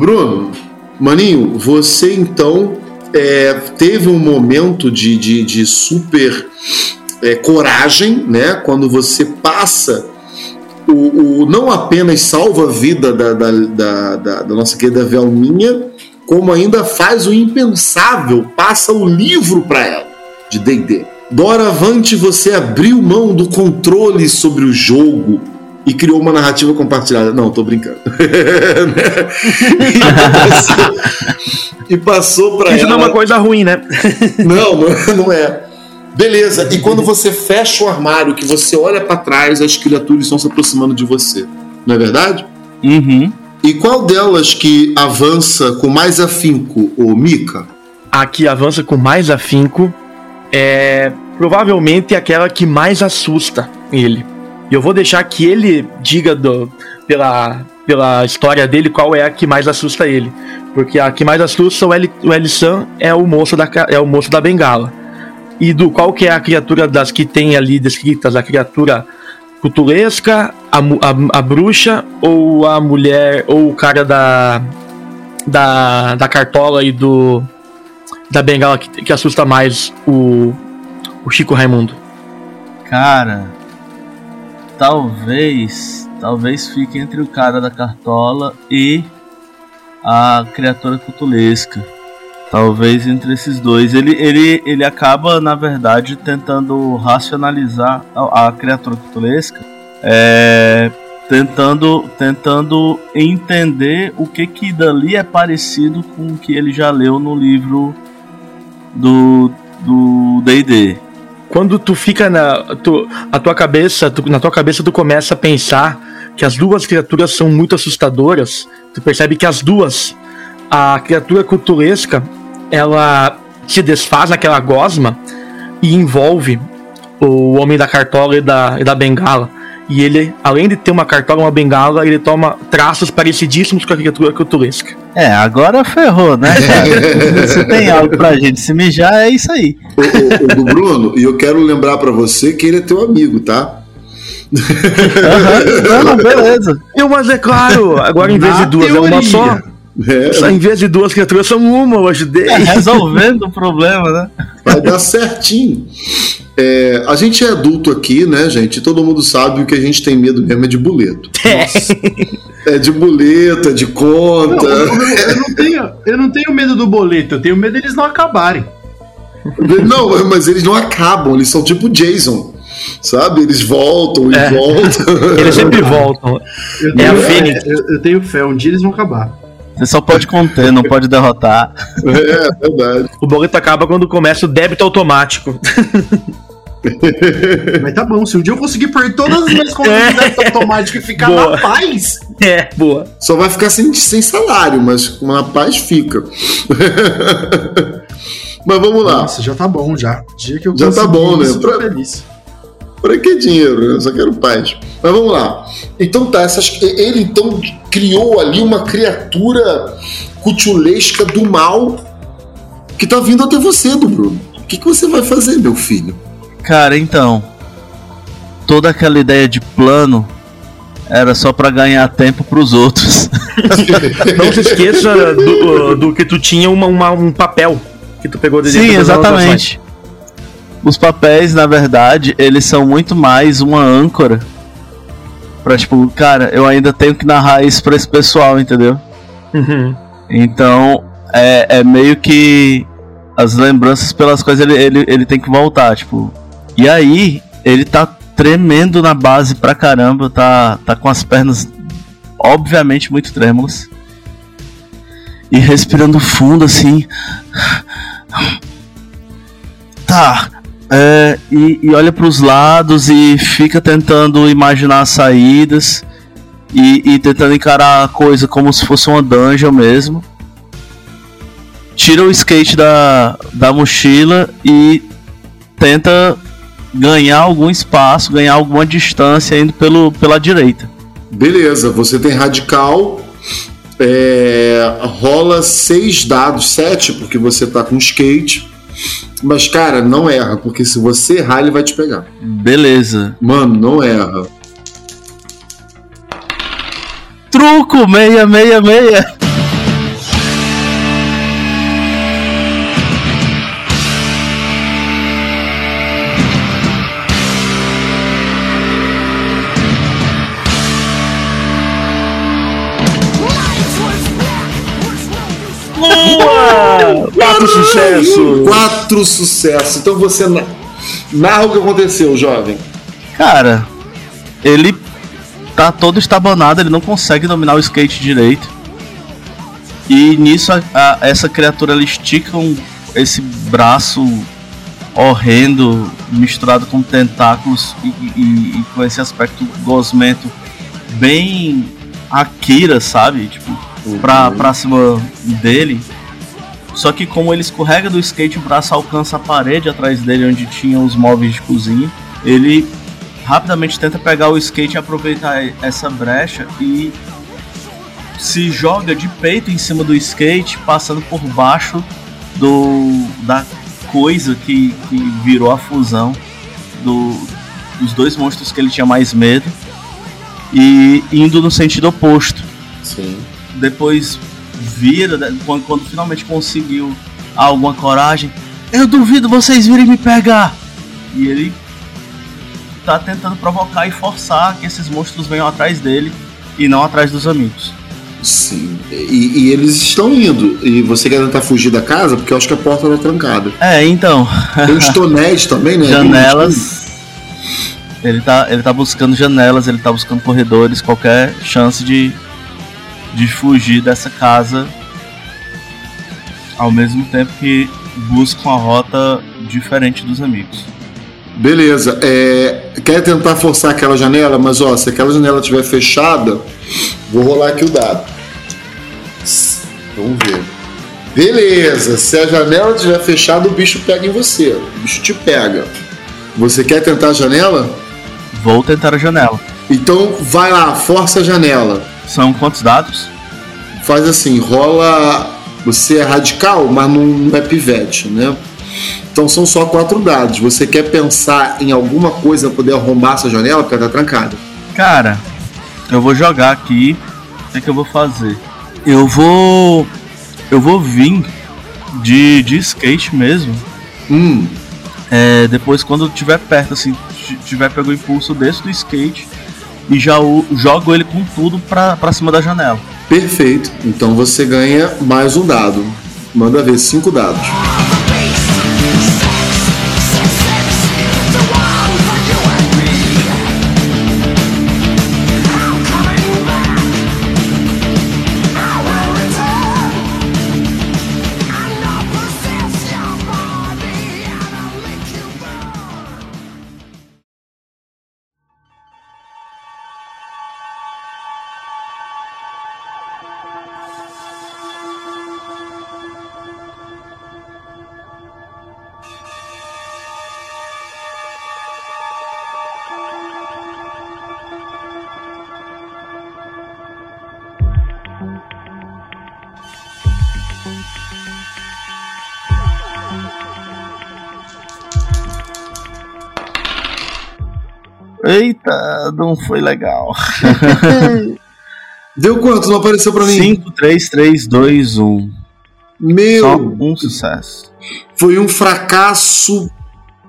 S5: Bruno, Maninho, você então é, teve um momento de, de, de super é, coragem, né? Quando você passa o, o, não apenas salva a vida da, da, da, da, da nossa querida Velminha, como ainda faz o impensável, passa o livro para ela de D&D. Doravante você abriu mão do controle sobre o jogo e criou uma narrativa compartilhada. Não, tô brincando. e passou para ela.
S2: Isso não é uma coisa ruim, né?
S5: não, não, não é. Beleza. E quando você fecha o armário, que você olha para trás, as criaturas estão se aproximando de você. Não é verdade?
S3: Uhum.
S5: E qual delas que avança com mais afinco, o Mika?
S2: A que avança com mais afinco é provavelmente aquela que mais assusta ele. E eu vou deixar que ele diga do, pela, pela história dele qual é a que mais assusta ele. Porque a que mais assusta o, El, Elisan é o moço da é o moço da bengala. E do qual que é a criatura das que tem ali descritas, a criatura cutulesca, a, a, a bruxa ou a mulher ou o cara da da, da cartola e do da bengala que, que assusta mais o, o Chico Raimundo?
S3: Cara, talvez, talvez fique entre o cara da cartola e a criatura cutulesca. Talvez entre esses dois. Ele, ele, ele acaba, na verdade, tentando racionalizar a, a criatura cutulesca. É, tentando, tentando entender o que que dali é parecido com o que ele já leu no livro do D&D.
S2: Quando tu fica na tu, a tua cabeça, tu, na tua cabeça tu começa a pensar que as duas criaturas são muito assustadoras. Tu percebe que as duas, a criatura cutulesca, ela se desfaz naquela gosma e envolve o homem da cartola e da, e da bengala. E ele, além de ter uma cartola e uma bengala, ele toma traços parecidíssimos com a criatura cutulesca.
S3: É, agora ferrou, né, cara? Se tem algo pra gente se mijar, é isso aí.
S5: O, o, o do Bruno, e eu quero lembrar para você que ele é teu amigo, tá?
S3: Uhum. Não, beleza.
S2: Eu, mas é claro, agora em vez de duas é uma só.
S5: É,
S2: Só em vez de duas criaturas, são uma, eu ajudei.
S3: É, resolvendo o problema, né?
S5: vai dar certinho. É, a gente é adulto aqui, né, gente? Todo mundo sabe o que a gente tem medo mesmo é de boleto. É de boleto, é de
S8: Não,
S5: conta.
S8: eu, eu não tenho, eu não tenho medo do boleto, eu tenho medo deles não acabarem.
S5: Não, mas eles não acabam, eles são tipo Jason. Sabe? Eles voltam e
S2: É.
S5: voltam.
S2: Eles sempre voltam.
S8: Eu
S2: É a Fênix.
S8: eu, eu tenho fé, um dia eles vão acabar.
S3: Você só pode conter, não pode derrotar.
S5: É, verdade.
S2: O boleto acaba quando começa o débito automático.
S8: Mas tá bom, se um dia eu conseguir pôr todas as minhas contas
S2: É.
S8: de débito automático e ficar
S2: Boa.
S8: na paz,
S2: É, boa.
S5: Só vai ficar sem, sem salário, mas na paz fica. mas vamos lá.
S8: nossa, já tá bom já. Dia que eu
S5: Já tá bom, né?
S8: isso, eu tô
S5: Pra-
S8: feliz.
S5: Pra que dinheiro? Eu só quero paz. Mas vamos lá. Então tá, essas- ele então criou ali uma criatura cutulesca do mal que tá vindo até você, do Bruno. O que, que você vai fazer, meu filho?
S3: Cara, então. Toda aquela ideia de plano era só pra ganhar tempo pros outros.
S2: Não se esqueça do, do que tu tinha uma, uma- um papel que tu pegou de
S3: Sim,
S2: das anotações.
S3: Os papéis, na verdade, eles são muito mais uma âncora. Pra tipo, cara, eu ainda tenho que narrar isso pra esse pessoal, entendeu?
S2: Uhum.
S3: Então, é, é meio que as lembranças pelas coisas ele, ele, ele tem que voltar, tipo. E aí, ele tá tremendo na base pra caramba, tá, tá com as pernas obviamente muito trêmulas. E respirando fundo assim. Tá. É, e, e olha pros lados e fica tentando imaginar saídas e, e tentando encarar a coisa como se fosse uma dungeon mesmo. Tira o skate da, da mochila e tenta ganhar algum espaço, ganhar alguma distância indo pelo, pela direita.
S5: Beleza, você tem radical. é, rola seis dados, sete, porque você tá com skate. Mas, cara, não erra, porque se você errar, ele vai te pegar.
S3: Beleza.
S5: Mano, não erra.
S3: Truco 666.
S2: Quatro sucesso!
S5: Quatro sucessos. Então você na- narra o que aconteceu, jovem.
S3: Cara, ele tá todo estabanado, ele não consegue dominar o skate direito. E nisso a- a- essa criatura ela estica um- esse braço horrendo, misturado com tentáculos e, e- e com esse aspecto gosmento bem Akira, sabe? Tipo, pra, pra cima dele. Só que como ele escorrega do skate, o braço alcança a parede atrás dele onde tinha os móveis de cozinha. Ele rapidamente tenta pegar o skate e aproveitar essa brecha e se joga de peito em cima do skate, passando por baixo do da coisa que, que virou a fusão do, dos dois monstros que ele tinha mais medo e indo no sentido oposto
S5: Sim.
S3: depois vira, quando, quando finalmente conseguiu alguma coragem, eu duvido vocês virem me pegar. E ele tá tentando provocar e forçar que esses monstros venham atrás dele e não atrás dos amigos.
S5: Sim. E, e eles estão indo. E você quer tentar fugir da casa? Porque eu acho que a porta tá trancada.
S3: É, então,
S5: Tem os tonéis também, né?
S3: janelas. Ele tá, ele tá buscando janelas, ele tá buscando corredores, qualquer chance de, de fugir dessa casa. Ao mesmo tempo que busca uma rota diferente dos amigos.
S5: Beleza. É, quer tentar forçar aquela janela? Mas ó, se aquela janela estiver fechada, vou rolar aqui o dado. Vamos ver. Beleza. Se a janela estiver fechada, o bicho pega em você. O bicho te pega. Você quer tentar a janela?
S3: Vou tentar a janela.
S5: Então vai lá, força a janela.
S3: São quantos dados?
S5: Faz assim, rola. Você é radical, mas não, é pivete, né? Então são só quatro dados. Você quer pensar em alguma coisa pra poder arrombar essa janela porque ela tá trancada.
S3: Cara, eu vou jogar aqui. O que, é que eu vou fazer? Eu vou. Eu vou vir de, de skate mesmo.
S5: Hum,
S3: É, depois, quando eu tiver perto, assim, tiver pego o impulso, desço do skate e já o, jogo ele com tudo pra, pra cima da janela.
S5: perfeito. Então você ganha mais um dado. Manda ver, cinco dados.
S3: Eita, não foi legal.
S5: Deu quanto? Não apareceu pra mim?
S3: 5, 3, 3, 2, 1. Só
S5: Meu,
S3: um sucesso.
S5: foi um fracasso.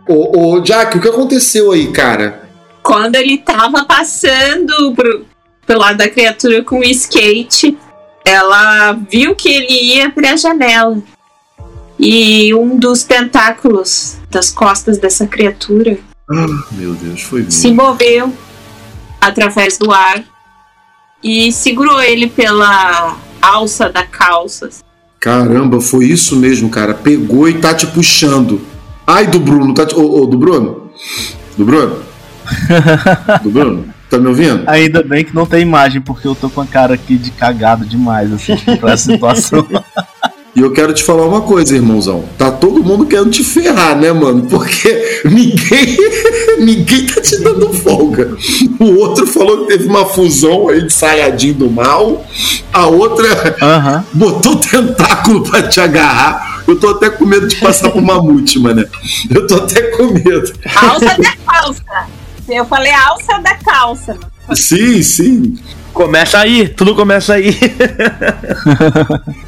S5: Ô, ô, Jack, o que aconteceu aí, cara?
S4: Quando ele tava passando pro, pelo lado da criatura com o skate, ela viu que ele ia pra janela. E um dos tentáculos das costas dessa criatura
S5: Meu Deus, foi
S4: se
S5: mesmo.
S4: moveu através do ar e segurou ele pela alça da calça.
S5: Caramba, foi isso mesmo, cara. Pegou e tá te puxando. Ai, do Bruno, tá te... Ô, ô, do Bruno? Do Bruno? Do Bruno? Tá me ouvindo?
S3: Ainda bem que não tem imagem, porque eu tô com a cara aqui de cagado demais, assim, pra essa situação.
S5: E eu quero te falar uma coisa, irmãozão. Tá todo mundo querendo te ferrar, né, mano? Porque ninguém, ninguém tá te dando folga. O outro falou que teve uma fusão aí de saiadinho do mal. A outra
S3: Aham.
S5: botou tentáculo pra te agarrar. Eu tô até com medo de passar por mamute, mano. Eu tô até com medo.
S4: Alça da calça. Eu falei alça da calça.
S5: Sim, sim.
S2: Começa aí, tudo começa aí.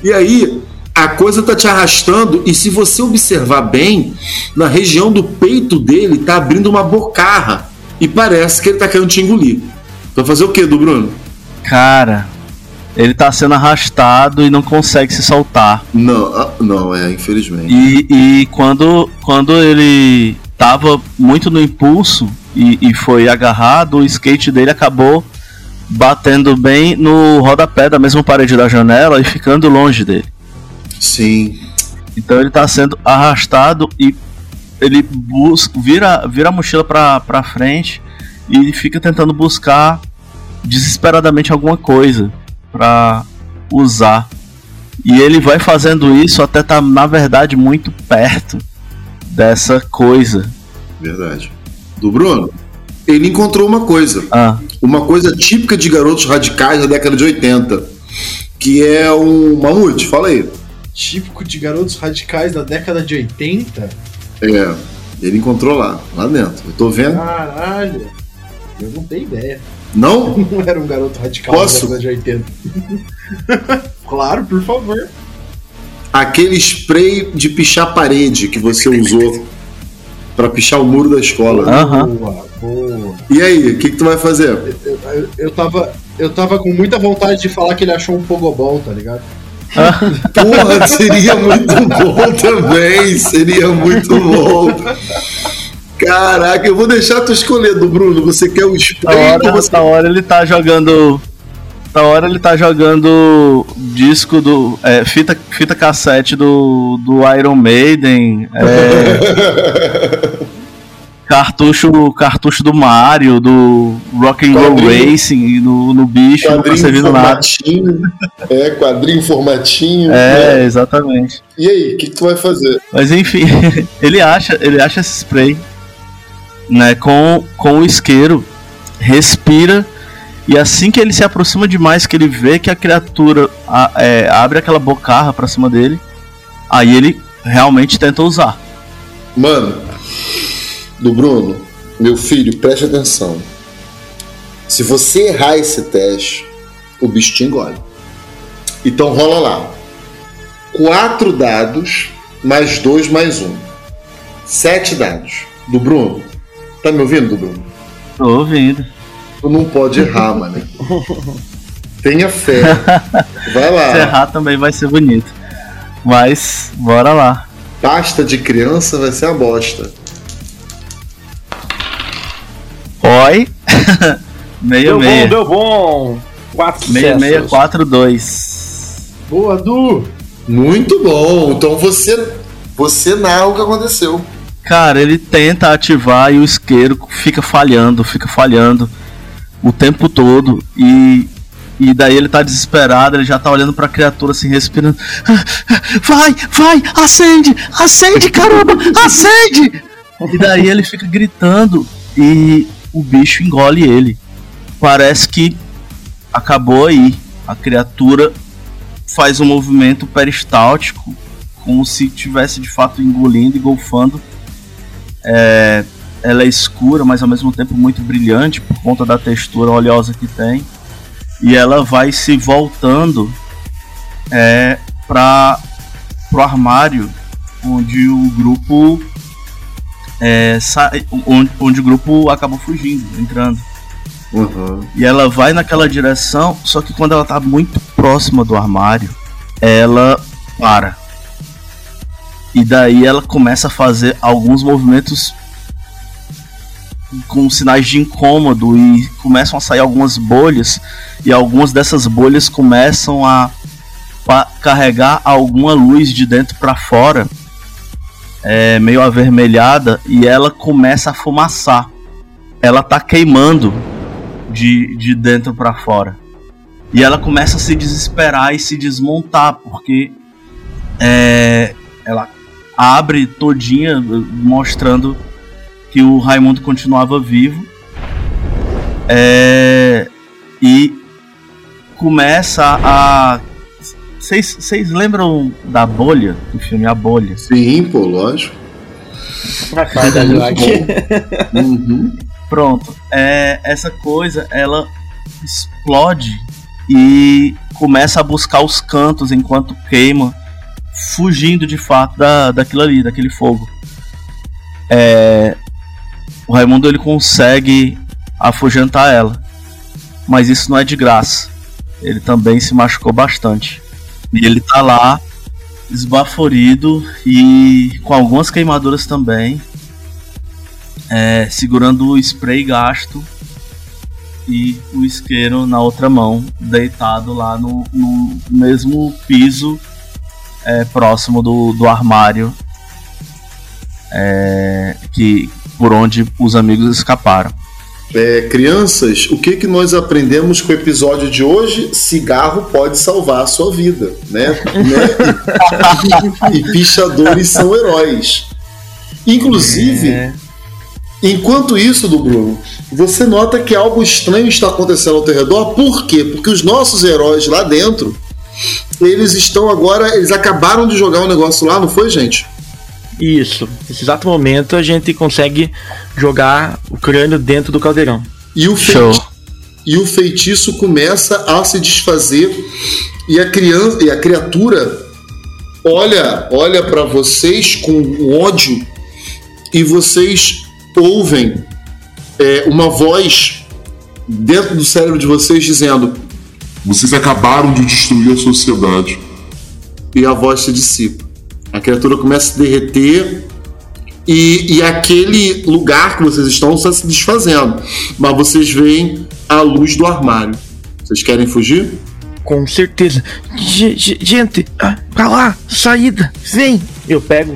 S5: E aí, a coisa tá te arrastando, e se você observar bem, na região do peito dele tá abrindo uma bocarra. E parece que ele tá querendo te engolir. Vai fazer o que, do Bruno?
S3: Cara, ele tá sendo arrastado e não consegue se soltar.
S5: Não, ah, não, é, infelizmente.
S3: E, e quando, quando ele tava muito no impulso e, e foi agarrado, o skate dele acabou batendo bem no rodapé da mesma parede da janela e ficando longe dele.
S5: Sim.
S3: Então ele tá sendo arrastado e ele busca, vira, vira a mochila pra, pra frente e fica tentando buscar desesperadamente alguma coisa pra usar. E ele vai fazendo isso até tá, na verdade, muito perto dessa coisa.
S5: Verdade. Do Bruno, ele encontrou uma coisa.
S3: Ah,
S5: Uma coisa típica de garotos radicais da década de 80. Que é um mamute, fala aí.
S1: Típico de garotos radicais da década de 80?
S5: É, ele encontrou lá, lá dentro. Eu tô vendo.
S1: Caralho. Eu não tenho ideia.
S5: Não?
S1: Não era um garoto radical
S5: Posso?
S1: da década de 80. claro, por favor.
S5: Aquele spray de pichar parede que você usou pra pichar o muro da escola.
S3: Aham.
S1: Boa, boa.
S5: E aí, o que, que tu vai fazer?
S1: Eu, eu, eu tava, eu tava com muita vontade de falar que ele achou um pogobol, tá ligado?
S5: Porra, seria muito bom também. Seria muito bom. Caraca, eu vou deixar tu escolher do Bruno. Você quer o
S3: da
S5: spray ou
S3: hora,
S5: você
S3: da hora ele tá jogando. Da hora ele tá jogando disco do. é, fita, fita cassete do, do Iron Maiden. é, cartucho, cartucho do Mario, do Rock and Roll. Racing no, no bicho, não tá
S5: quadrinho
S3: servindo nada.
S5: formatinho? É, quadrinho formatinho.
S3: É,
S5: né?
S3: exatamente.
S5: E aí, o que, que tu vai fazer?
S3: Mas enfim, ele acha, ele acha esse spray, né, com, com o isqueiro, respira e assim que ele se aproxima demais, que ele vê que a criatura a- é, abre aquela bocarra pra cima dele, aí ele realmente tenta usar.
S5: Mano, do Bruno, meu filho, preste atenção. Se você errar esse teste, o bicho te engole. Então rola lá. Quatro dados, mais dois, mais um. Sete dados. Do Bruno. Tá me ouvindo, do Bruno?
S3: Tô ouvindo.
S5: Tu não pode errar, mano. Tenha fé. Vai lá.
S3: Se errar também vai ser bonito. Mas, bora lá.
S5: Pasta de criança vai ser a bosta.
S3: Oi. meia
S2: Deu
S3: meia.
S2: bom, deu bom. Quatro
S3: Meia meia
S2: sucessos.
S3: quatro dois.
S8: Boa, Du!
S5: Muito bom. Então você, você narra o que aconteceu.
S3: Cara, ele tenta ativar e o isqueiro fica falhando, fica falhando o tempo todo e e daí ele tá desesperado, ele já tá olhando pra criatura assim, respirando. Vai, vai, acende, acende, caramba, acende! E daí ele fica gritando e o bicho engole ele. Parece que acabou aí. A criatura faz um movimento peristáltico, como se tivesse de fato engolindo e golfando. É, ela é escura, mas ao mesmo tempo muito brilhante por conta da textura oleosa que tem. E ela vai se voltando é, para o armário onde o grupo é, sai, onde, onde o grupo acabou fugindo, entrando.
S5: Uhum.
S3: E ela vai naquela direção, só que quando ela tá muito próxima do armário, ela para. E daí ela começa a fazer alguns movimentos com sinais de incômodo e começam a sair algumas bolhas e algumas dessas bolhas começam a carregar alguma luz de dentro para fora, é, meio avermelhada e ela começa a fumaçar. Ela tá queimando de, de dentro para fora. E ela começa a se desesperar e se desmontar, porque é, ela abre todinha, mostrando que o Raimundo continuava vivo. É, e começa a. Vocês lembram da bolha? Do filme A Bolha?
S5: Sim, pô, lógico. Uhum.
S3: Pronto. É, essa coisa, ela explode e começa a buscar os cantos enquanto queima, fugindo de fato da, daquilo ali, daquele fogo. É, o Raimundo ele consegue afugentar ela, mas isso não é de graça. Ele também se machucou bastante. E ele tá lá, esbaforido e com algumas queimaduras também é, segurando o spray gasto e o isqueiro na outra mão, deitado lá no, no mesmo piso é, próximo do, do armário é, que por onde os amigos escaparam.
S5: É, crianças, o que, que nós aprendemos com o episódio de hoje? Cigarro pode salvar a sua vida, né? Né? e pichadores são heróis. Inclusive,
S2: É.
S5: Enquanto isso, do Bruno, você nota que algo estranho está acontecendo ao teu redor. Por quê? Porque os nossos heróis lá dentro, eles estão agora, eles acabaram de jogar um negócio lá, não foi, gente?
S2: Isso. Nesse exato momento a gente consegue jogar o crânio dentro do caldeirão.
S5: E o, feiti- e o feitiço começa a se desfazer e a criança e a criatura olha, olha para vocês com ódio e vocês ouvem é, uma voz dentro do cérebro de vocês dizendo
S9: Vocês acabaram de destruir a sociedade.
S5: e a voz se dissipa. A criatura começa a se derreter e, e aquele lugar que vocês estão está se desfazendo. Mas vocês veem a luz do armário. Vocês querem fugir?
S2: Com certeza. Ge- gente, ah, pra lá, saída, vem! Eu pego.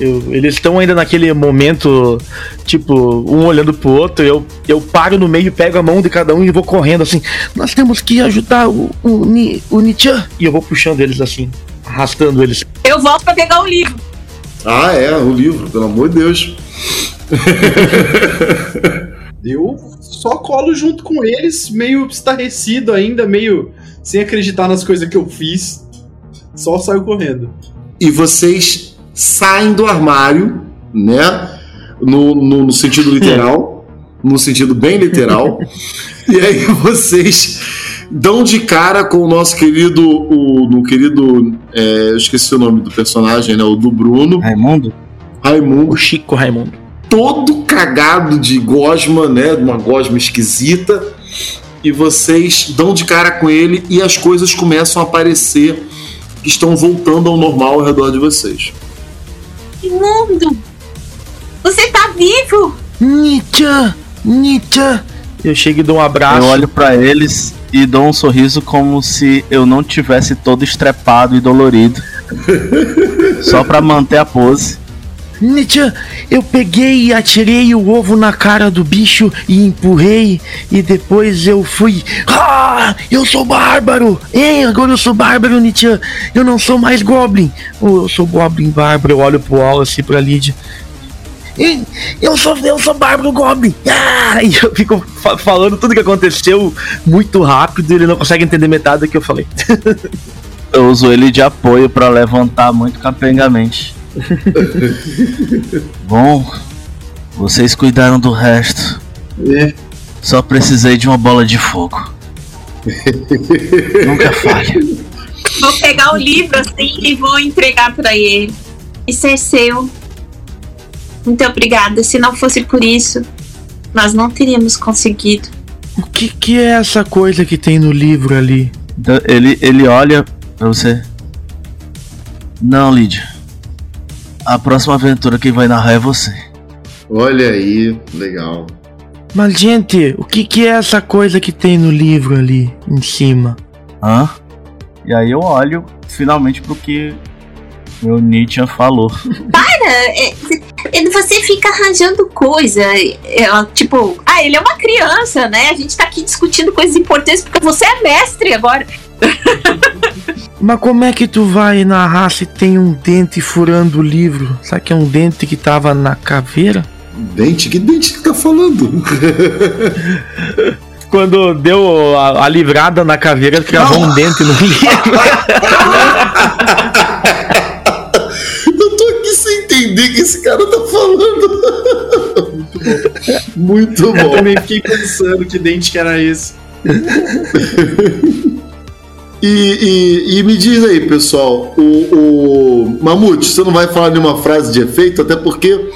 S2: eu- eles estão ainda naquele momento, tipo, um olhando pro outro. Eu, eu paro no meio, pego a mão de cada um e vou correndo assim. Nós temos que ajudar o, o, o Nichan. E eu vou puxando eles assim, arrastando eles.
S4: Eu volto pra pegar o livro.
S5: Ah, é, o livro, pelo amor de Deus.
S8: Eu só colo junto com eles, meio estarrecido ainda, meio sem acreditar nas coisas que eu fiz. Só saio correndo.
S5: E vocês saem do armário, né? No, no, no sentido literal, no sentido bem literal. e aí vocês dão de cara com o nosso querido. O, no querido. é, eu esqueci o nome do personagem, né? O do Bruno.
S3: Raimundo?
S5: Raimundo.
S2: O Chico Raimundo.
S5: todo cagado de gosma, né? De uma gosma esquisita. E vocês dão de cara com ele e as coisas começam a aparecer que estão voltando ao normal ao redor de vocês.
S4: Imundo! Você tá vivo?
S2: Nietzsche! Nietzsche! Eu chego e dou um abraço.
S3: Eu olho pra eles e dou um sorriso como se eu não tivesse todo estrepado e dolorido. Só pra manter a pose.
S2: Nietzsche, eu peguei e atirei o ovo na cara do bicho e empurrei e depois eu fui. Ah, eu sou bárbaro! Hein, agora eu sou bárbaro, Nietzsche. Eu não sou mais Goblin. Ou eu sou Goblin bárbaro. Eu olho pro Wallace e pra Lydia. Eu sou, eu sou Bárbaro Goblin! Ah! E eu fico fa- falando tudo que aconteceu muito rápido e ele não consegue entender metade do que eu falei.
S3: Eu uso ele de apoio pra levantar muito capengamente. Bom, vocês cuidaram do resto.
S5: É.
S3: Só precisei de uma bola de fogo. Nunca falha.
S10: Vou pegar o livro assim e vou entregar pra ele. Isso é seu. Muito obrigada. Se não fosse por isso, nós não teríamos conseguido.
S2: O que, que é essa coisa que tem no livro ali?
S3: Ele, ele olha pra você. Não, Lídia. A próxima aventura quem vai narrar é você.
S5: Olha aí, legal.
S2: Mas, gente, o que, que é essa coisa que tem no livro ali em cima?
S3: Hã? E aí eu olho finalmente pro que meu Nietzsche falou.
S4: É, é, você fica arranjando coisa. Ela, tipo, ah, ele é uma criança, né? A gente tá aqui discutindo coisas importantes porque você é mestre agora.
S2: Mas como é que tu vai narrar se tem um dente furando o livro? Será que é um dente que tava na caveira?
S5: Dente? Que dente que tá falando?
S2: Quando deu a, a livrada na caveira, cravou um dente no livro.
S5: Eu tô aqui sem entender o que esse cara tá falando. Muito
S1: Eu
S5: bom.
S1: também fiquei pensando que dente que era esse.
S5: E, e- e me diz aí, pessoal, o, o Mamute, você não vai falar nenhuma frase de efeito, até porque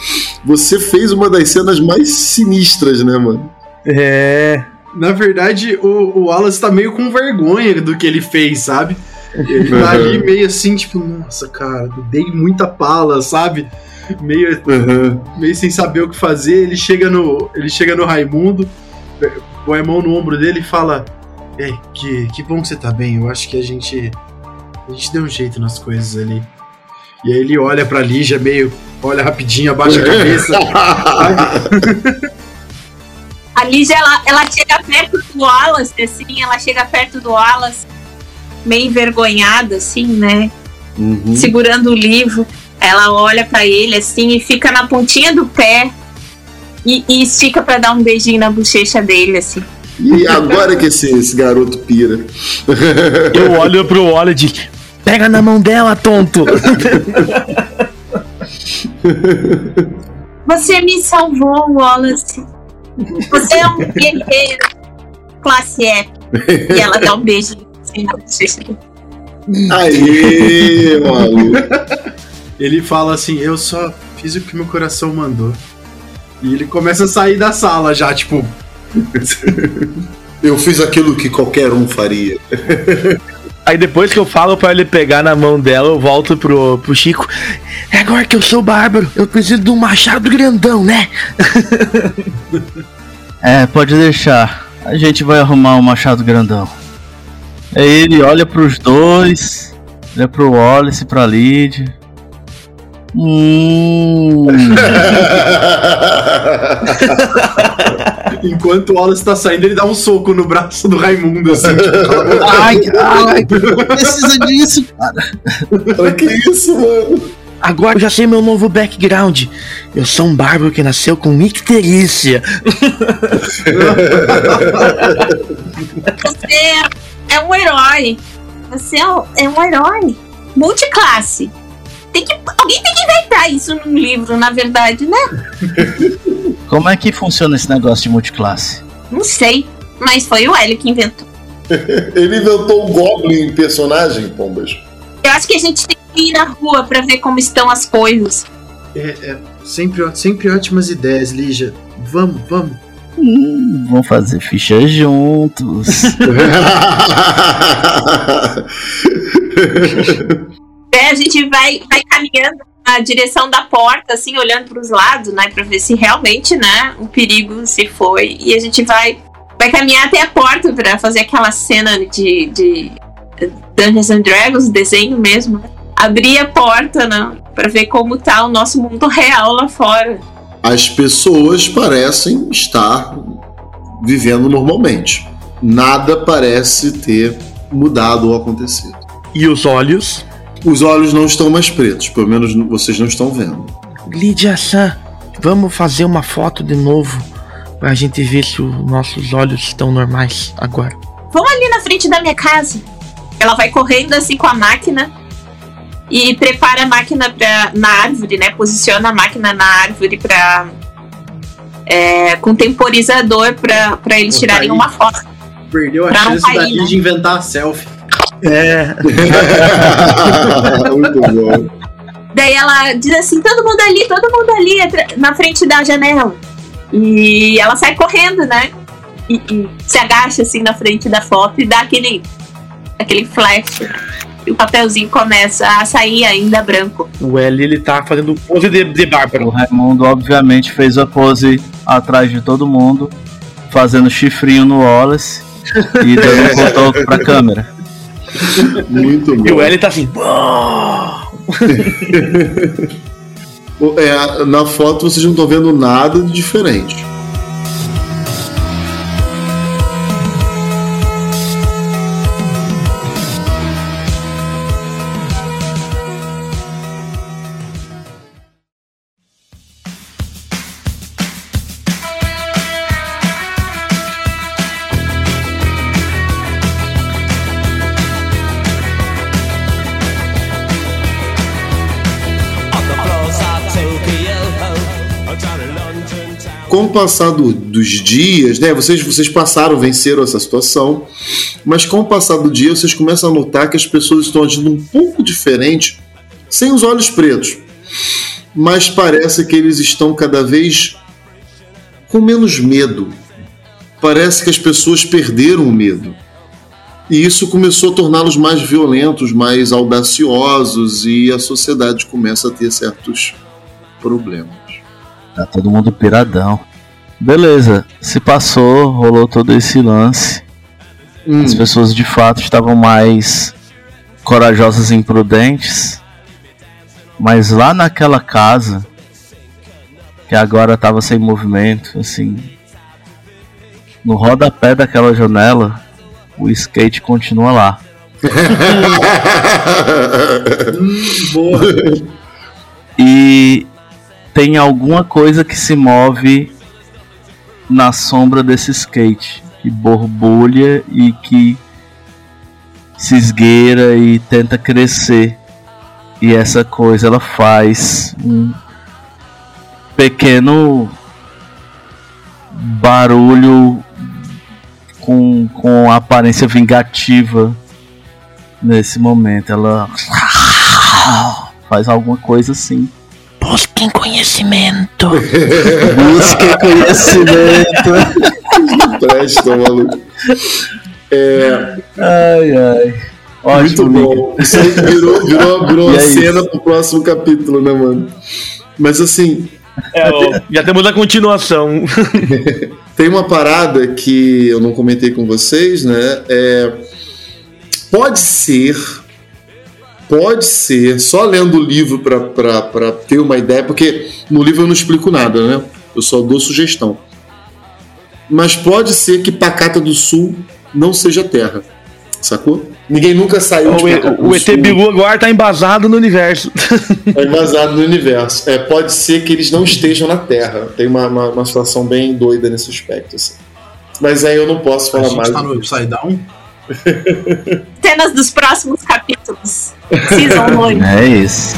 S5: você fez uma das cenas mais sinistras, né, mano?
S2: É.
S1: Na verdade, o, o Wallace tá meio com vergonha do que ele fez, sabe? Ele tá ali meio assim, tipo, nossa, cara, dei muita pala, sabe? Meio,
S5: Uhum.
S1: meio sem saber o que fazer. Ele chega no, ele chega no Raimundo, põe a mão no ombro dele e fala: Ei, que, que bom que você tá bem. Eu acho que a gente. A gente deu um jeito nas coisas ali. E aí ele olha pra Lígia, meio. Olha rapidinho, abaixa a cabeça.
S4: A Lígia, ela, ela chega perto do Wallace, assim, ela chega perto do Wallace, meio envergonhada, assim, né?
S5: Uhum.
S4: Segurando o livro. Ela olha pra ele, assim, e fica na pontinha do pé e, e estica pra dar um beijinho na bochecha dele, assim.
S5: E agora que esse, esse garoto pira?
S2: Eu olho pro Wallace e digo, pega na mão dela, tonto!
S4: Você me salvou, Wallace. Você é um guerreiro. Classe F. E ela dá um beijo assim na bochecha dele.
S5: Aê, maluco.
S1: Ele fala assim: Eu só fiz o que meu coração mandou. E ele começa a sair da sala já, tipo.
S5: Eu fiz aquilo que qualquer um faria.
S2: Aí depois que eu falo pra ele pegar na mão dela, eu volto pro, pro Chico. É agora que eu sou bárbaro, eu preciso de um machado grandão, né?
S3: É, pode deixar. A gente vai arrumar um machado grandão. Aí ele olha pros dois, olha pro Wallace e pra Lid. Hum.
S1: Enquanto o Wallace tá saindo, ele dá um soco no braço do Raimundo, assim. tipo,
S3: ai, ai, precisa disso, cara.
S5: Olha que isso, mano.
S2: Agora eu já sei meu novo background. Eu sou um bárbaro que nasceu com icterícia.
S4: Você é, é um herói. Você é um, é um herói. Multiclasse. Tem que, alguém tem que inventar isso num livro, na verdade, né?
S3: Como é que funciona esse negócio de multiclasse?
S4: Não sei. Mas foi o Hélio que inventou.
S5: Ele inventou o Goblin personagem, Pombas.
S4: Eu acho que a gente tem que ir na rua pra ver como estão as coisas.
S8: É, é sempre, sempre ótimas ideias, Lígia. Vamos, vamos.
S3: Hum, vamos fazer ficha juntos.
S4: É, a gente vai, vai caminhando na direção da porta, assim, olhando pros lados, né? Pra ver se realmente, né, o perigo se foi. E a gente vai, vai caminhar até a porta pra fazer aquela cena de, de Dungeons and Dragons, desenho mesmo. né? Abrir a porta, né? Pra ver como tá o nosso mundo real lá fora.
S5: As pessoas parecem estar vivendo normalmente. Nada parece ter mudado ou acontecido.
S2: E os olhos?
S5: Os olhos não estão mais pretos, pelo menos vocês não estão vendo.
S2: Lídia San, vamos fazer uma foto de novo pra gente ver se os nossos olhos estão normais agora.
S4: Vamos ali na frente da minha casa. Ela vai correndo assim com a máquina e prepara a máquina pra, na árvore, né? Posiciona a máquina na árvore pra. É, com temporizador pra, pra eles
S8: Pô,
S4: tirarem
S8: tá
S4: uma foto.
S8: Perdeu a
S4: Pra
S8: chance da
S4: cair, né?
S8: Lígia inventar a selfie.
S2: É.
S5: Muito bom.
S4: Daí ela diz assim: todo mundo ali, todo mundo ali na frente da janela. E ela sai correndo, né? E, e se agacha assim na frente da foto e dá aquele, aquele flash. E o papelzinho começa a sair ainda branco.
S2: O L ele tá fazendo pose de, de
S3: O
S2: bárbaro.
S3: Raimundo, obviamente, fez a pose atrás de todo mundo, fazendo chifrinho no Wallace e dando um cotoco pra câmera.
S5: Muito
S2: E o
S5: bom.
S2: L tá assim.
S5: É, na foto vocês não estão vendo nada de diferente. Passar do- dos dias, né? Vocês, vocês passaram, venceram essa situação, mas com o passar do dia, vocês começam a notar que as pessoas estão agindo um pouco diferente, sem os olhos pretos. Mas parece que eles estão cada vez com menos medo. Parece que as pessoas perderam o medo. E isso começou a torná-los mais violentos, mais audaciosos, e a sociedade começa a ter certos problemas.
S3: Tá todo mundo piradão. Beleza, se passou, rolou todo esse lance.
S5: Hum,
S3: As pessoas de fato estavam mais corajosas e imprudentes. Mas lá naquela casa, que agora estava sem movimento, assim, no rodapé daquela janela, o skate continua lá.
S8: Boa.
S3: E tem alguma coisa que se move na sombra desse skate, que borbulha e que se esgueira e tenta crescer. E essa coisa ela faz um pequeno barulho com, com aparência vingativa nesse momento. Ela faz alguma coisa assim.
S2: Busquem conhecimento.
S3: Busque conhecimento.
S5: Presta, maluco. É,
S3: Ai, ai.
S5: muito
S3: Ótimo, Liga.
S5: bom. Isso aí virou, virou, virou uma
S3: é
S5: cena pro próximo capítulo, né, mano? Mas assim,
S2: É, ó, já temos a continuação.
S5: tem uma parada que eu não comentei com vocês, né? É, pode ser. Pode ser, só lendo o livro pra ter uma ideia, porque no livro eu não explico nada, né? Eu só dou sugestão. Mas pode ser que Pacata do Sul não seja terra, sacou? Ninguém nunca saiu de
S2: O,
S5: Pacata do
S2: o ET. Bilu agora tá embasado no universo.
S5: É vazado no universo. É, pode ser que eles não estejam na Terra. Tem uma, uma, uma situação bem doida nesse aspecto. assim. Mas aí eu não posso
S8: A
S5: falar
S8: gente
S5: mais.
S8: tá no Upside Down?
S4: cenas dos próximos capítulos. Season 8.
S3: É isso.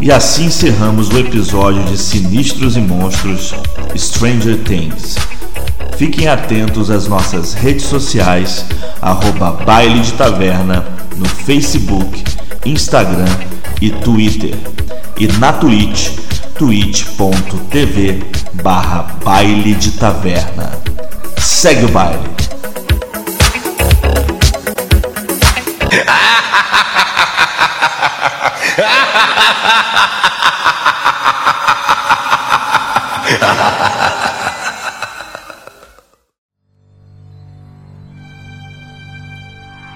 S6: E assim encerramos o episódio de Sinistros e Monstros Stranger Things. Fiquem atentos às nossas redes sociais, arroba Baile de Taverna, no Facebook, Instagram e Twitter. E na Twitch, twitch.tv barra Baile de Taverna. Segue o baile!